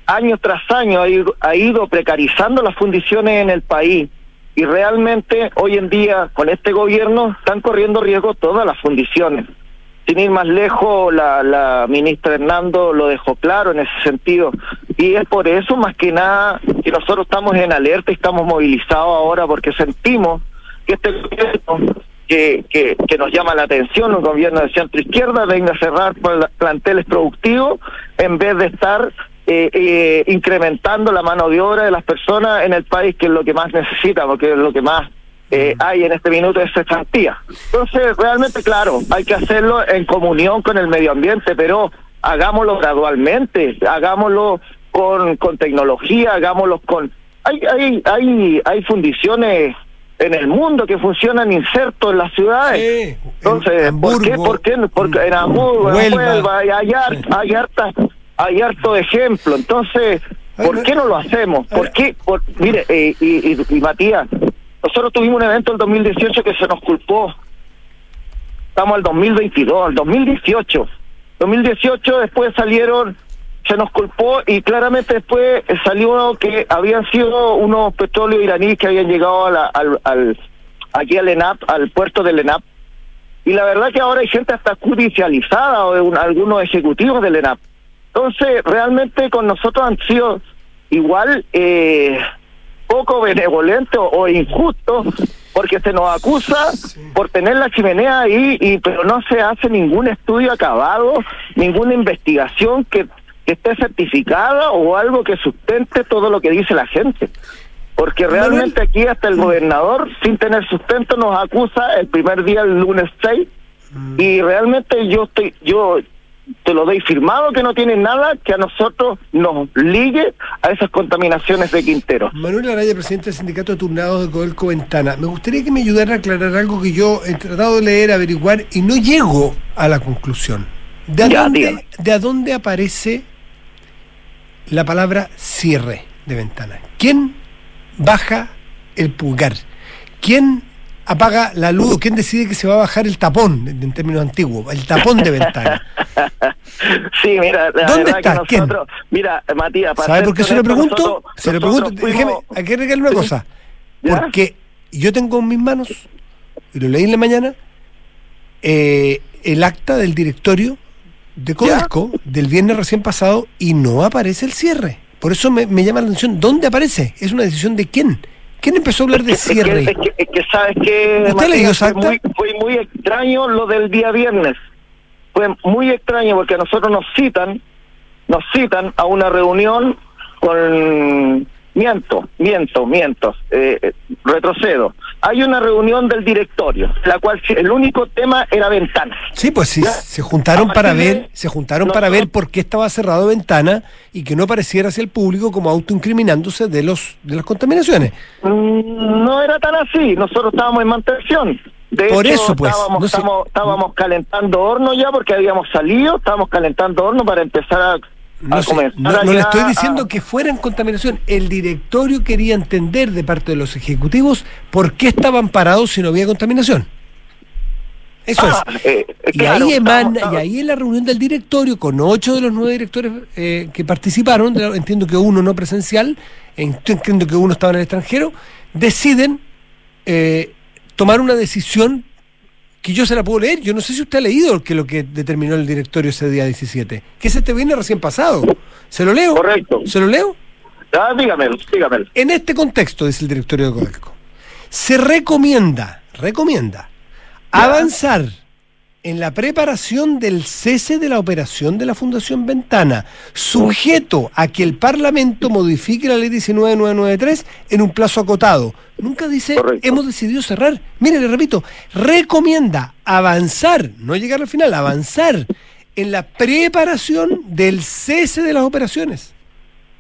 año tras año, ha ido, ha ido precarizando las fundiciones en el país. Y realmente hoy en día, con este gobierno, están corriendo riesgo todas las fundiciones. Sin ir más lejos, la, la ministra Hernando lo dejó claro en ese sentido. Y es por eso, más que nada, que nosotros estamos en alerta y estamos movilizados ahora porque sentimos que este gobierno que, que, que nos llama la atención, un gobierno de centro izquierda, venga a cerrar pla- planteles productivos en vez de estar eh, eh, incrementando la mano de obra de las personas en el país, que es lo que más necesita, porque es lo que más eh, hay en este minuto es cesantía. Entonces, realmente, claro, hay que hacerlo en comunión con el medio ambiente, pero hagámoslo gradualmente, hagámoslo con, con tecnología, hagámoslo con... Hay, hay, hay, hay fundiciones en el mundo que funcionan insertos en las ciudades. Sí, Entonces, en ¿por qué? Hamburgo, ¿Por qué? Porque en Hamburgo, en Huelva. Hay, hay, hay harta, hay harto ejemplo. Entonces, ¿por qué no lo hacemos? ¿Por qué? Por, mire, eh, y, y, y Matías, nosotros tuvimos un evento en 2018 que se nos culpó. Estamos al 2022, al 2018. 2018 después salieron, se nos culpó y claramente después salió que habían sido unos petróleos iraníes que habían llegado a la- al, al, aquí al ENAP, al puerto del ENAP. Y la verdad que ahora hay gente hasta judicializada o de un- algunos ejecutivos del ENAP. Entonces, realmente con nosotros han sido igual eh, poco benevolentes o, o injustos porque se nos acusa por tener la chimenea ahí, y pero no se hace ningún estudio acabado, ninguna investigación que, que esté certificada o algo que sustente todo lo que dice la gente. Porque realmente aquí hasta el gobernador, sin tener sustento, nos acusa el primer día, el lunes 6, y realmente yo estoy, yo te lo doy firmado que no tiene nada que a nosotros nos ligue a esas contaminaciones de Quintero. Manuel Araya, presidente del sindicato de turnados de Codelco Ventana. Me gustaría que me ayudara a aclarar algo que yo he tratado de leer, averiguar y no llego a la conclusión. ¿De a, Ya, dónde, dígame. de a dónde aparece la palabra cierre de ventana? ¿Quién baja el pulgar? ¿Quién apaga la luz quién decide que se va a bajar el tapón, en términos antiguos, el tapón de ventana? Sí, mira, la ¿Dónde está? que ¿Quién? mira, Matías, para ¿Sabe por qué se lo pregunto? nosotros- Se lo pregunto. Déjeme, hay que regalar una cosa. ¿Ya? Porque yo tengo en mis manos, y lo leí en la mañana, eh, el acta del directorio de Codelco del viernes recién pasado y no aparece el cierre. Por eso me, me llama la atención. ¿Dónde aparece? ¿Es una decisión de quién? ¿Quién empezó a hablar de Es que- cierre? Es que, es que sabes que ¿Usted esa fue muy, fue muy extraño lo del día viernes. Fue muy extraño porque a nosotros nos citan, nos citan a una reunión con miento, miento, miento, eh, eh, retrocedo. Hay una reunión del directorio, la cual el único tema era ventanas. Sí, pues sí, Ya. se juntaron A para de- ver, se juntaron No, para no. ver por qué estaba cerrado ventana y que no apareciera hacia el público como autoincriminándose de los de las contaminaciones. Mm, No era tan así, nosotros estábamos en mantención. De Por hecho, eso, pues, estábamos, no sé- estábamos, estábamos calentando horno ya porque habíamos salido, estábamos calentando horno para empezar a No, comenzar no- le estoy a- diciendo que fuera en contaminación. El directorio quería entender de parte de los ejecutivos por qué estaban parados si no había contaminación. Eso Ah, es. eh, eh, Y claro, ahí emana, y ahí en la reunión del directorio, con ocho de los nueve directores eh, que participaron, de- entiendo que uno no presencial, ent- entiendo que uno estaba en el extranjero, deciden eh, tomar una decisión que yo se la puedo leer. Yo no sé si usted ha leído que lo que determinó el directorio ese día 17, que es este viernes recién pasado. ¿Se lo leo? Correcto. ¿Se lo leo? Ah, dígamelo, dígamelo. En este contexto, dice el directorio de Codelco, se recomienda, recomienda, avanzar en la preparación del cese de la operación de la Fundación Ventana, sujeto a que el Parlamento modifique la ley 19993 en un plazo acotado. Nunca dice, Correcto. hemos decidido cerrar. Mire, le repito, recomienda avanzar, no llegar al final, avanzar en la preparación del cese de las operaciones.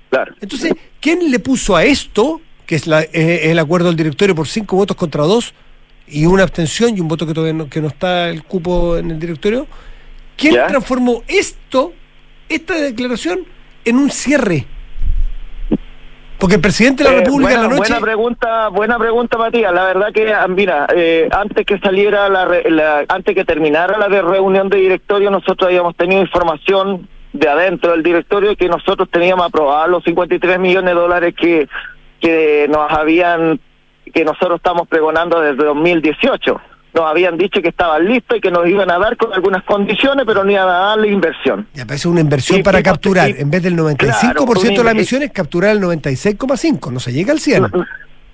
Claro. Entonces, ¿quién le puso a esto, que es la- eh, el acuerdo del directorio por cinco votos contra dos y una abstención y un voto que todavía no, que no está el cupo en el directorio? ¿Quién Ya. transformó esto, esta declaración, en un cierre? Porque el presidente de la Eh, República buena, en la noche... buena pregunta, buena pregunta, Matías. La verdad que, ah, mira, eh, antes que saliera la, la- antes que terminara la de reunión de directorio, nosotros habíamos tenido información de adentro del directorio que nosotros teníamos aprobados los 53 millones de dólares que que nos habían que nosotros estamos pregonando desde 2018. Nos habían dicho que estaban listos y que nos iban a dar con algunas condiciones, pero no iban a darle inversión. Ya parece una inversión Sí, para sí, capturar. sí. En vez del 95% Claro, de las emisiones, capturar el 96,5%. No se llega al 100%.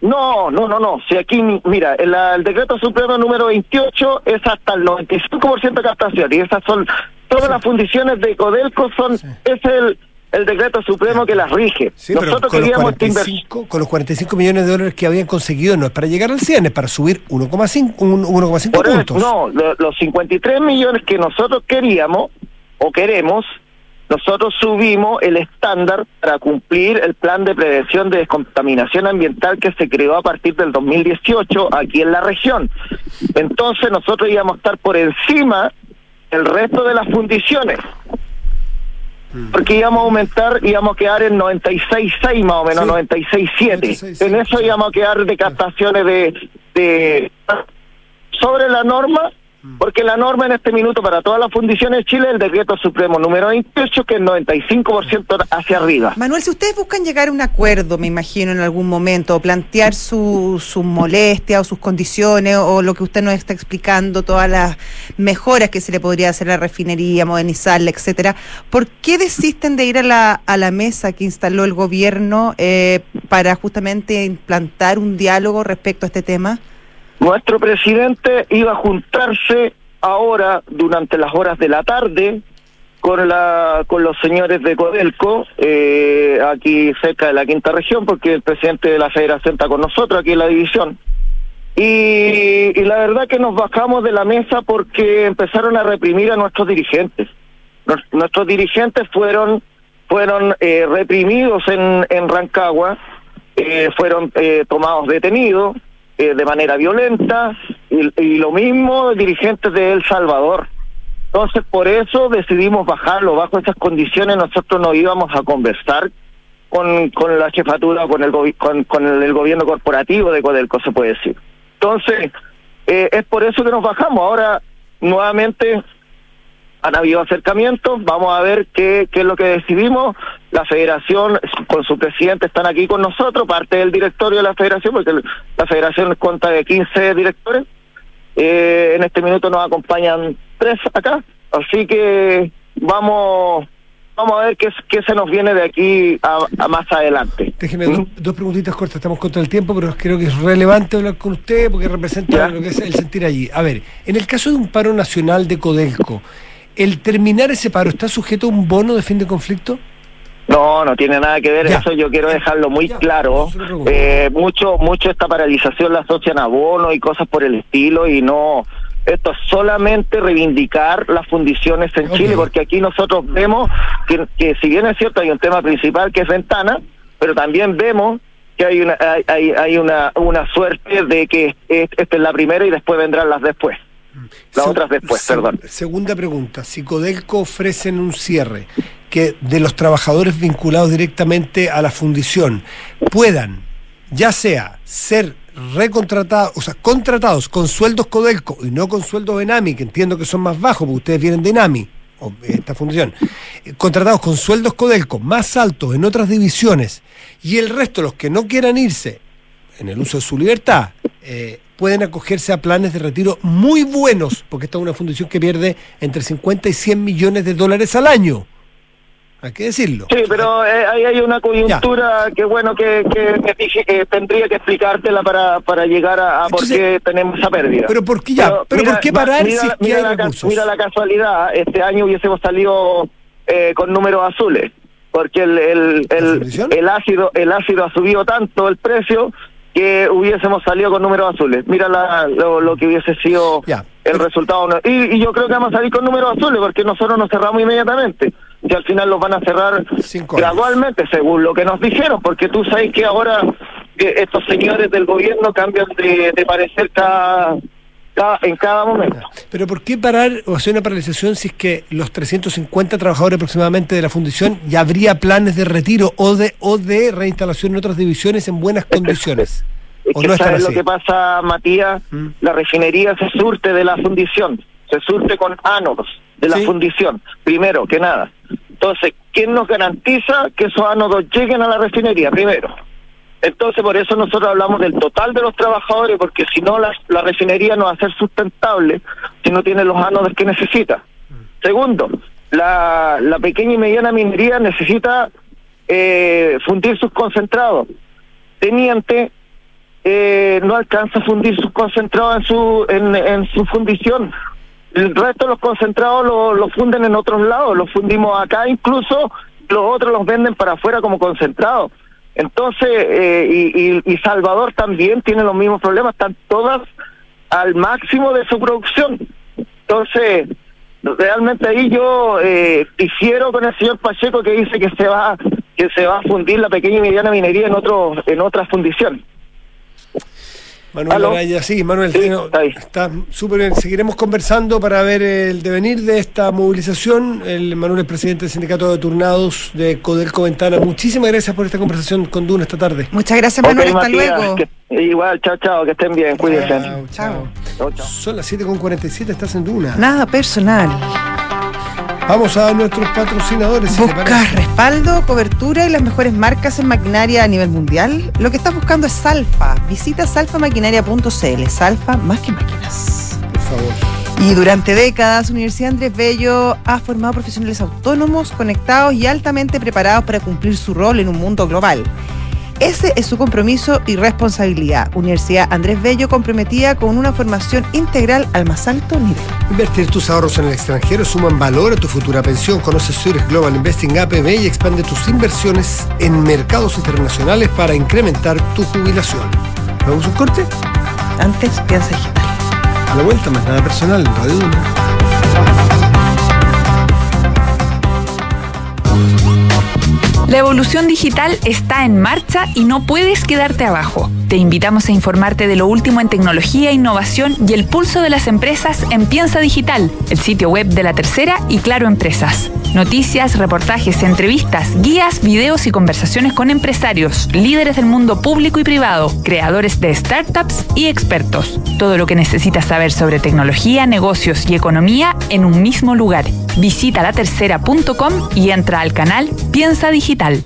No, no, no, no. Si aquí, mira, el, el decreto supremo número 28 es hasta el 95% de captación y esas son todas las fundiciones de Codelco son es el el decreto supremo que las rige. Sí, Nosotros con los, queríamos inversión. 45, con los 45 millones de dólares que habían conseguido no es para llegar al 100, es para subir 1,5 un- 1,5 Por eso, puntos. no, lo- los 53 millones que nosotros queríamos o queremos, nosotros subimos el estándar para cumplir el plan de prevención de descontaminación ambiental que se creó a partir del 2018 aquí en la región. Entonces nosotros íbamos a estar por encima del resto de las fundiciones. Porque íbamos a aumentar, íbamos a quedar en 96.6 más o menos, Sí. 96.7. 96.7, En eso íbamos a quedar de captaciones de, de sobre la norma, porque la norma en este minuto para todas las fundiciones de Chile es el decreto supremo número 28, que es 95% hacia arriba. Manuel, si ustedes buscan llegar a un acuerdo, me imagino, en algún momento, o plantear su- sus molestias o sus condiciones, o lo que usted nos está explicando, todas las mejoras que se le podría hacer a la refinería, modernizarla, etcétera, ¿por qué desisten de ir a la, a la mesa que instaló el gobierno eh, para justamente implantar un diálogo respecto a este tema? Nuestro presidente iba a juntarse ahora durante las horas de la tarde con la con los señores de Codelco eh, aquí cerca de la quinta región porque el presidente de la federación está con nosotros aquí en la división. Y, la verdad que nos bajamos de la mesa porque empezaron a reprimir a nuestros dirigentes. Nues- nuestros dirigentes fueron fueron eh, reprimidos en, en Rancagua eh, fueron eh, tomados detenidos eh, de manera violenta y, y lo mismo dirigentes de El Salvador. Entonces, por eso decidimos bajarlo. Bajo esas condiciones, nosotros no íbamos a conversar con, con la jefatura, con el, con, con el, el gobierno corporativo de Codelco, se puede decir. Entonces, eh, es por eso que nos bajamos. Ahora, nuevamente, han habido acercamientos, vamos a ver qué, qué es lo que decidimos. La federación con su presidente están aquí con nosotros, parte del directorio de la federación, porque la federación cuenta de 15 directores. Eh, en este minuto nos acompañan tres acá, así que vamos vamos a ver qué, qué se nos viene de aquí a, a más adelante. Déjeme ¿Mm? dos, dos preguntitas cortas, estamos contra el tiempo, pero creo que es relevante hablar con usted porque representa Ya. lo que es el sentir allí. A ver, en el caso de un paro nacional de Codelco, ¿el terminar ese paro está sujeto a un bono de fin de conflicto? No, no tiene nada que ver, Ya. eso yo quiero dejarlo muy Ya, claro. Eh, mucho, mucho esta paralización la asocian a bono y cosas por el estilo y no, esto es solamente reivindicar las fundiciones en. Chile, porque aquí nosotros vemos que, que si bien es cierto hay un tema principal que es ventana, pero también vemos que hay una, hay, hay, una, una suerte de que es- esta es la primera y después vendrán las después. Las Se- otras después, se- perdón. Segunda pregunta, si Codelco ofrecen un cierre que de los trabajadores vinculados directamente a la fundición puedan, ya sea ser recontratados, o sea, contratados con sueldos Codelco y no con sueldos Enami, que entiendo que son más bajos porque ustedes vienen de Enami, o esta fundición, eh, contratados con sueldos Codelco más altos en otras divisiones y el resto, los que no quieran irse, en el uso de su libertad, eh, pueden acogerse a planes de retiro muy buenos, porque esta es una fundación que pierde entre 50 y 100 millones de dólares al año. Hay que decirlo. Sí, pero eh, ahí hay una coyuntura que bueno que, que, que dije que tendría que explicártela para, para llegar a, a por qué tenemos esa pérdida. pero ¿por qué ya? Pero ¿por qué parar mira, si es que mira hay la, mira casualidad, este año hubiésemos salido eh, con números azules, porque el el, el ácido el ácido ha subido tanto el precio que hubiésemos salido con números azules. Mira la- lo, lo que hubiese sido el resultado. Y, y yo creo que vamos a salir con números azules porque nosotros nos cerramos inmediatamente. Y al final los van a cerrar Cinco gradualmente, según lo que nos dijeron, porque tú sabes que ahora eh, estos señores del gobierno cambian de, de parecer cada, cada- en cada momento. Pero ¿por qué parar o hacer una paralización si es que los 350 trabajadores aproximadamente de la fundición ya habría planes de retiro o de o de reinstalación en otras divisiones en buenas condiciones? Es ¿O que no sabes así? lo que pasa, Matías, Mm. la refinería se surte de la fundición, se surte con ánodos de la Sí. fundición, primero que nada. Entonces, ¿quién nos garantiza que esos ánodos lleguen a la refinería? Primero. Entonces, por eso nosotros hablamos del total de los trabajadores, porque si no, la, la refinería no va a ser sustentable si no tiene los ánodos que necesita. Segundo, la, la pequeña y mediana minería necesita eh, fundir sus concentrados. Teniente eh, no alcanza a fundir sus concentrados en su en, su fundición. El resto de los concentrados lo, lo funden en otros lados, los fundimos acá, incluso los otros los venden para afuera como concentrados. Entonces, eh, y, y- y Salvador también tiene los mismos problemas, están todas al máximo de su producción. Entonces, realmente ahí yo eh, difiero con el señor Pacheco que dice que se va que se va a fundir la pequeña y mediana minería en otro en otra fundición. Manuel ¿Aló? Araya, sí, Manuel, Sí, está súper bien. Seguiremos conversando para ver el devenir de esta movilización. El Manuel es presidente del Sindicato de Turnados de Codelco Ventana. Muchísimas gracias por esta conversación con Duna esta tarde. Muchas gracias, Manuel. Hasta Matías, luego. que- igual, chao, chao, que estén bien, cuídense. Chao, chao. Chao, chao. Son las 7.47, estás en Duna. Nada personal. Vamos a nuestros patrocinadores. si Buscas respaldo, cobertura y las mejores marcas en maquinaria a nivel mundial. Lo que estás buscando es Salfa. Visita salfamaquinaria.cl. Salfa más que máquinas. Por favor. Y durante décadas, Universidad Andrés Bello ha formado profesionales autónomos, conectados y altamente preparados para cumplir su rol en un mundo global. Ese es su compromiso y responsabilidad. Universidad Andrés Bello comprometida con una formación integral al más alto nivel. Invertir tus ahorros en el extranjero suman valor a tu futura pensión. Conoce Zurich Global Investing APB y expande tus inversiones en mercados internacionales para incrementar tu jubilación. ¿Vamos un corte? Antes, piensa digital. A la vuelta, más nada personal, en Radio Duna. La evolución digital está en marcha y no puedes quedarte abajo. Te invitamos a informarte de lo último en tecnología, innovación y el pulso de las empresas en Piensa Digital, el sitio web de la tercera y Claro Empresas. Noticias, reportajes, entrevistas, guías, videos y conversaciones con empresarios, líderes del mundo público y privado, creadores de startups y expertos. Todo lo que necesitas saber sobre tecnología, negocios y economía en un mismo lugar. Visita latercera.com y entra al canal Piensa Digital.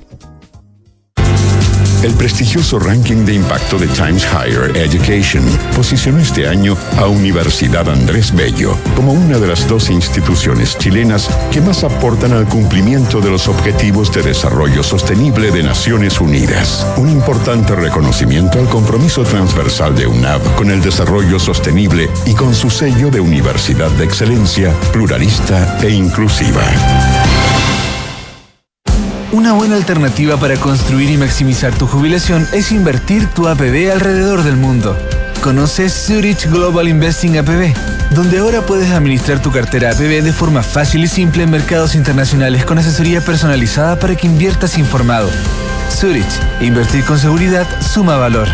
El prestigioso ranking de impacto de Times Higher Education posicionó este año a Universidad Andrés Bello como una de las dos instituciones chilenas que más aportan al cumplimiento de los Objetivos de Desarrollo Sostenible de Naciones Unidas. Un importante reconocimiento al compromiso transversal de UNAV con el desarrollo sostenible y con su sello de Universidad de Excelencia, pluralista e inclusiva. Una buena alternativa para construir y maximizar tu jubilación es invertir tu APB alrededor del mundo. Conoce Zurich Global Investing APB, donde ahora puedes administrar tu cartera APB de forma fácil y simple en mercados internacionales con asesoría personalizada para que inviertas informado. Zurich, invertir con seguridad suma valor.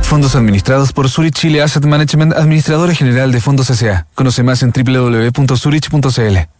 Fondos administrados por Zurich Chile Asset Management, administradora general de fondos S.A. Conoce más en www.zurich.cl.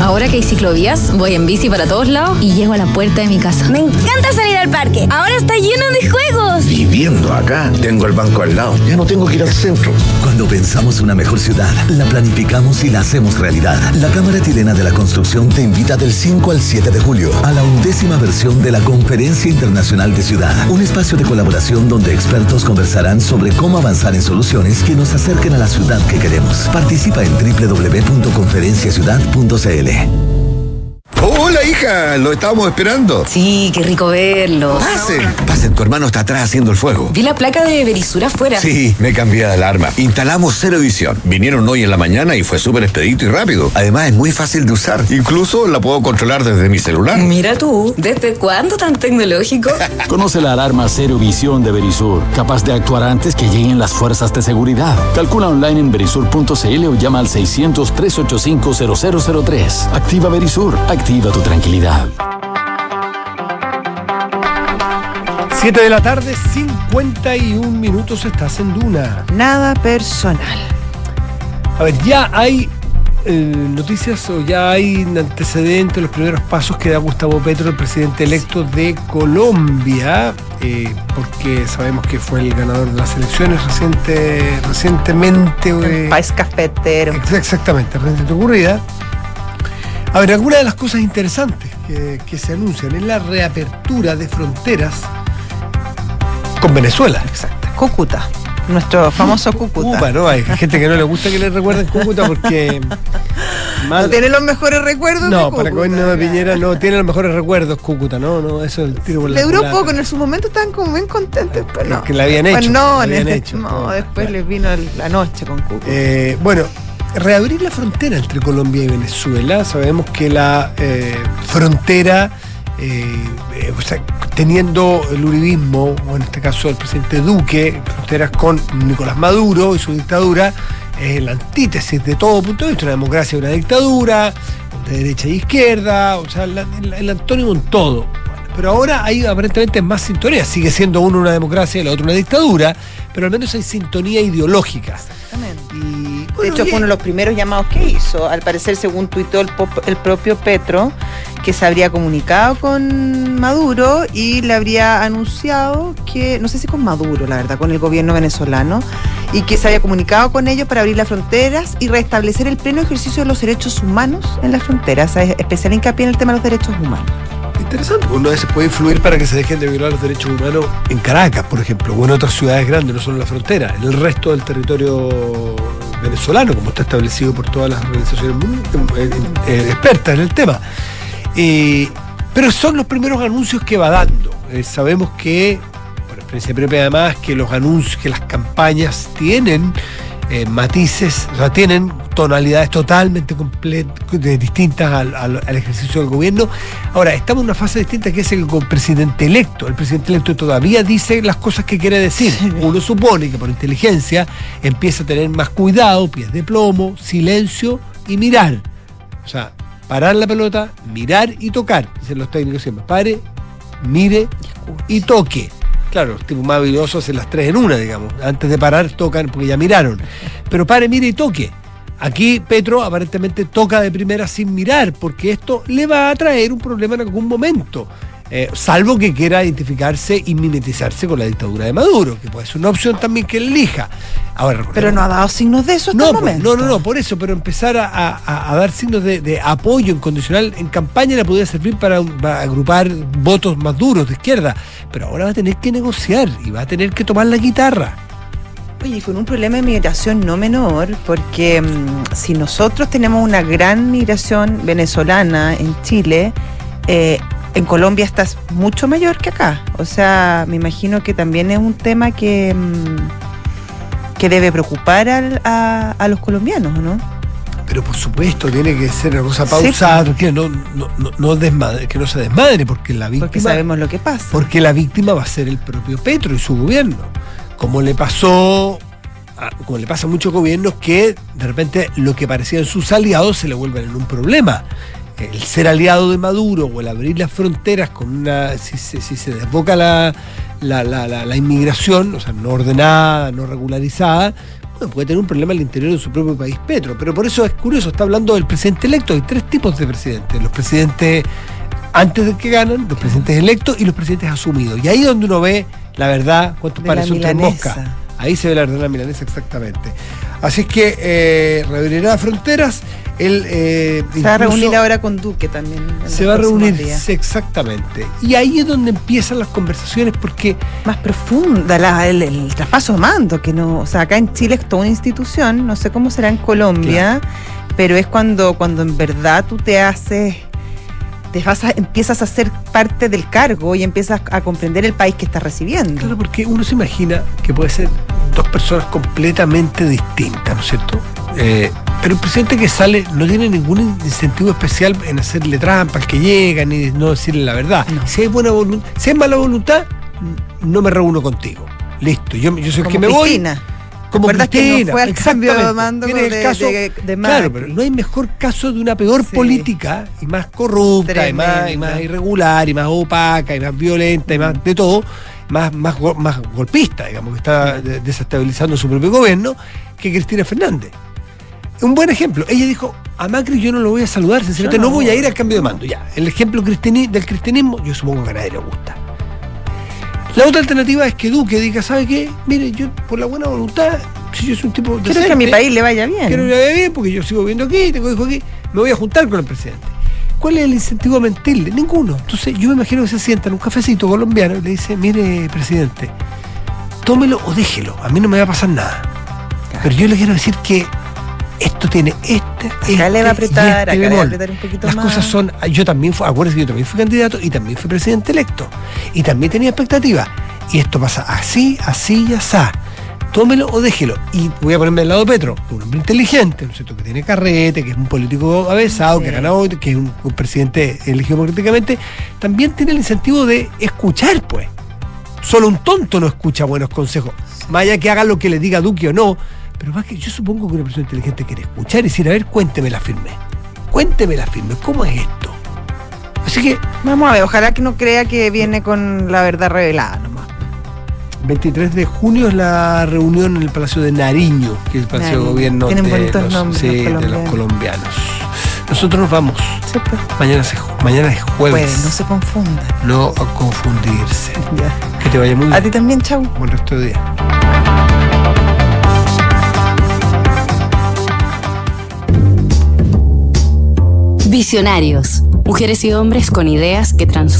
Ahora que hay ciclovías, voy en bici para todos lados y llego a la puerta de mi casa. Me encanta salir al parque. Ahora está lleno de juegos. Viviendo acá, tengo el banco al lado. Ya no tengo que ir al centro. Pensamos una mejor ciudad, la planificamos y la hacemos realidad. La Cámara Chilena de la Construcción te invita del 5 al 7 de julio a la undécima versión de la Conferencia Internacional de Ciudad. Un espacio de colaboración donde expertos conversarán sobre cómo avanzar en soluciones que nos acerquen a la ciudad que queremos. Participa en www.conferenciaciudad.cl. Hola, hija, lo estábamos esperando. Sí, qué rico verlo. Pasen, pasen, tu hermano está atrás haciendo el fuego. Vi la placa de Berisur afuera. Sí, me cambié de alarma. Instalamos cero edición. Vinieron hoy en la mañana y fue súper expedito y rápido. Además, es muy fácil de usar. Incluso la puedo controlar desde mi celular. Mira tú, ¿desde cuándo tan tecnológico? Conoce la alarma Cero Visión de Verisur, capaz de actuar antes que lleguen las fuerzas de seguridad. Calcula online en verisur.cl o llama al 600-385-0003. Activa Verisur, activa tu tranquilidad. 7 de la tarde, 51 minutos, estás en Duna. Nada personal. A ver, ya hay eh, noticias o ya hay antecedentes, los primeros pasos que da Gustavo Petro, el presidente electo de Colombia, eh, porque sabemos que fue el ganador de las elecciones reciente, recientemente. El país cafetero. Ex exactamente, recientemente ocurrida. A ver, algunas de las cosas interesantes que, que se anuncian es la reapertura de fronteras con Venezuela. Exacto. Cúcuta. Nuestro famoso Cúcuta. Cuba, ¿no? Hay gente que no le gusta que le recuerden Cúcuta porque. No tiene los mejores recuerdos. No, de para Cúcuta, Cohen de Piñera no tiene los mejores recuerdos Cúcuta, no, no, eso es el tiro por la Le duró poco, en su momento estaban como bien contentos, pero no. Que la habían Después hecho, No, la habían hecho, no, después les vino el- la noche con Cúcuta. Eh, bueno, reabrir la frontera entre Colombia y Venezuela. Sabemos que la eh, frontera, eh, eh, o sea, teniendo el uribismo, o en este caso el presidente Duque, fronteras con Nicolás Maduro y su dictadura, es la antítesis de todo punto de vista, una democracia y una dictadura, de derecha e izquierda, o sea, la- el, el antónimo en todo. Bueno, pero ahora hay aparentemente más sintonía, sigue siendo uno una democracia y la otra una dictadura, pero al menos hay sintonía ideológica. Y, de hecho, fue uno de los primeros llamados que hizo. Al parecer, según tuiteó el, pop- el propio Petro, que se habría comunicado con Maduro y le habría anunciado que, no sé si con Maduro, la verdad, con el gobierno venezolano, y que se había comunicado con ellos para abrir las fronteras y restablecer el pleno ejercicio de los derechos humanos en las fronteras. O sea, especial hincapié en el tema de los derechos humanos. Interesante, uno veces puede influir para que se dejen de violar los derechos humanos en Caracas, por ejemplo, o en otras ciudades grandes, no solo en la frontera, en el resto del territorio venezolano, como está establecido por todas las organizaciones expertas en el tema. Eh, pero son los primeros anuncios que va dando. Eh, sabemos que, por experiencia propia además, que los anuncios, que las campañas tienen eh, matices, o sea, tienen tonalidades totalmente distintas al, al- al ejercicio del gobierno. Ahora, estamos en una fase distinta que es el presidente electo. El presidente electo todavía dice las cosas que quiere decir. Uno supone que por inteligencia empieza a tener más cuidado, pies de plomo, silencio y mirar. O sea, parar la pelota, mirar y tocar. Dicen los técnicos siempre. Pare, mire y toque. Claro, los tipos más habilidosos hacen las tres en una, digamos. Antes de parar, tocan porque ya miraron. Pero pare, mire y toque. Aquí Petro aparentemente toca de primera sin mirar, porque esto le va a traer un problema en algún momento. Eh, salvo que quiera identificarse y mimetizarse con la dictadura de Maduro, que puede ser una opción también que elija. Ahora, Pero no ha dado signos de eso hasta no, el pues, momento. no, no, no, por eso, pero empezar a, a- a dar signos de, de apoyo incondicional en campaña le podría servir para, para agrupar votos más duros de izquierda, pero ahora va a tener que negociar y va a tener que tomar la guitarra. Oye, y con un problema de migración no menor, porque mm, si nosotros tenemos una gran migración venezolana en Chile, eh, en Colombia está mucho mayor que acá. O sea, me imagino que también es un tema que, mm, que debe preocupar al- a, a los colombianos, ¿no? Pero por supuesto, tiene que ser una cosa pausada, no, no, no, no desmadre- que no se desmadre, porque la víctima. Porque sabemos lo que pasa. Porque la víctima va a ser el propio Petro y su gobierno. Como le pasó, a- como le pasa a muchos gobiernos que de repente lo que parecían sus aliados se le vuelven en un problema. El ser aliado de Maduro o el abrir las fronteras con una. si se, si se desboca la, la, la- la- la inmigración, o sea, no ordenada, no regularizada, bueno, puede tener un problema al interior de su propio país Petro. Pero por eso es curioso, está hablando del presidente electo. Hay tres tipos de presidentes. Los presidentes antes de que ganan, los presidentes electos y los presidentes asumidos. Y ahí es donde uno ve la verdad, cuántos pares son moscas. Ahí se ve la verdad de la milanesa exactamente. Así es que eh, reabrirá fronteras. Él, eh, Se va a reunir ahora con Duque también. Se va a reunir días. sí, exactamente. Y ahí es donde empiezan las conversaciones porque más profunda la- el, el traspaso de mando, que no, o sea, acá en Chile es toda una institución, no sé cómo será en Colombia, pero es cuando, cuando en verdad tú te haces, te vas a- empiezas a ser parte del cargo y empiezas a comprender el país que estás recibiendo. Claro, porque uno se imagina que puede ser dos personas completamente distintas, ¿no es cierto? Eh, pero el presidente que sale no tiene ningún incentivo especial en hacerle trampa al que llega, ni no decirle la verdad. Si hay buena voluntad, si hay mala voluntad, no me reúno contigo. Listo, yo, yo soy el que me Cristina. voy. Como ¿Te acuerdas que no fue al cambio de mando de- caso- de- de Claro, pero no hay mejor caso de una peor política y más corrupta, y más, y Tremendo. más irregular, y más opaca, y más violenta, y más de todo, más, más, más golpista, digamos, que está de- desestabilizando su propio gobierno, que Cristina Fernández. Un buen ejemplo. Ella dijo, a Macri yo no lo voy a saludar, sinceramente no no. voy a ir al cambio de mando. Ya, el ejemplo del cristianismo, yo supongo que a nadie le gusta. La otra alternativa es que Duque diga, ¿sabe qué? Mire, yo por la buena voluntad, si yo soy un tipo Quiero que a mi país le vaya bien. Quiero que le vaya bien porque yo sigo viviendo aquí, tengo hijos aquí, me voy a juntar con el presidente. ¿Cuál es el incentivo a mentirle? Ninguno. Entonces yo me imagino que se sienta en un cafecito colombiano y le dice, mire, presidente, tómelo o déjelo, a mí no me va a pasar nada. Pero yo le quiero decir que esto tiene este, Acá le va a este apretar, este acá le va a bemol. apretar un poquito Las más. cosas son, yo también fui, acuérdense que yo también fui candidato y también fui presidente electo. Y también tenía expectativas. Y esto pasa así, así y así. Tómelo o déjelo. Y voy a ponerme al lado de Petro, un hombre inteligente, ¿no es cierto? Que tiene carrete, que es un político avesado, que ha ganado, que es un, un presidente elegido políticamente. También tiene el incentivo de escuchar, pues. Solo un tonto no escucha buenos consejos. Más allá que haga lo que le diga Duque o no. Pero más que yo supongo que una persona inteligente quiere escuchar y decir, a ver, cuénteme la firme. Cuénteme la firme, ¿cómo es esto? Así que. Vamos a ver, ojalá que no crea que viene con la verdad revelada nomás. 23 de junio es la reunión en el Palacio de Nariño, que es el Palacio de Nariño. Gobierno Tienen de, bonitos los, nombres sí, los de los colombianos. Nosotros nos vamos. pues. Mañana, se- mañana es jueves. Puede, no se confunda. No a confundirse. Que te vaya muy bien. A ti también, chau. Buen resto de día. Visionarios. Mujeres y hombres con ideas que transforman.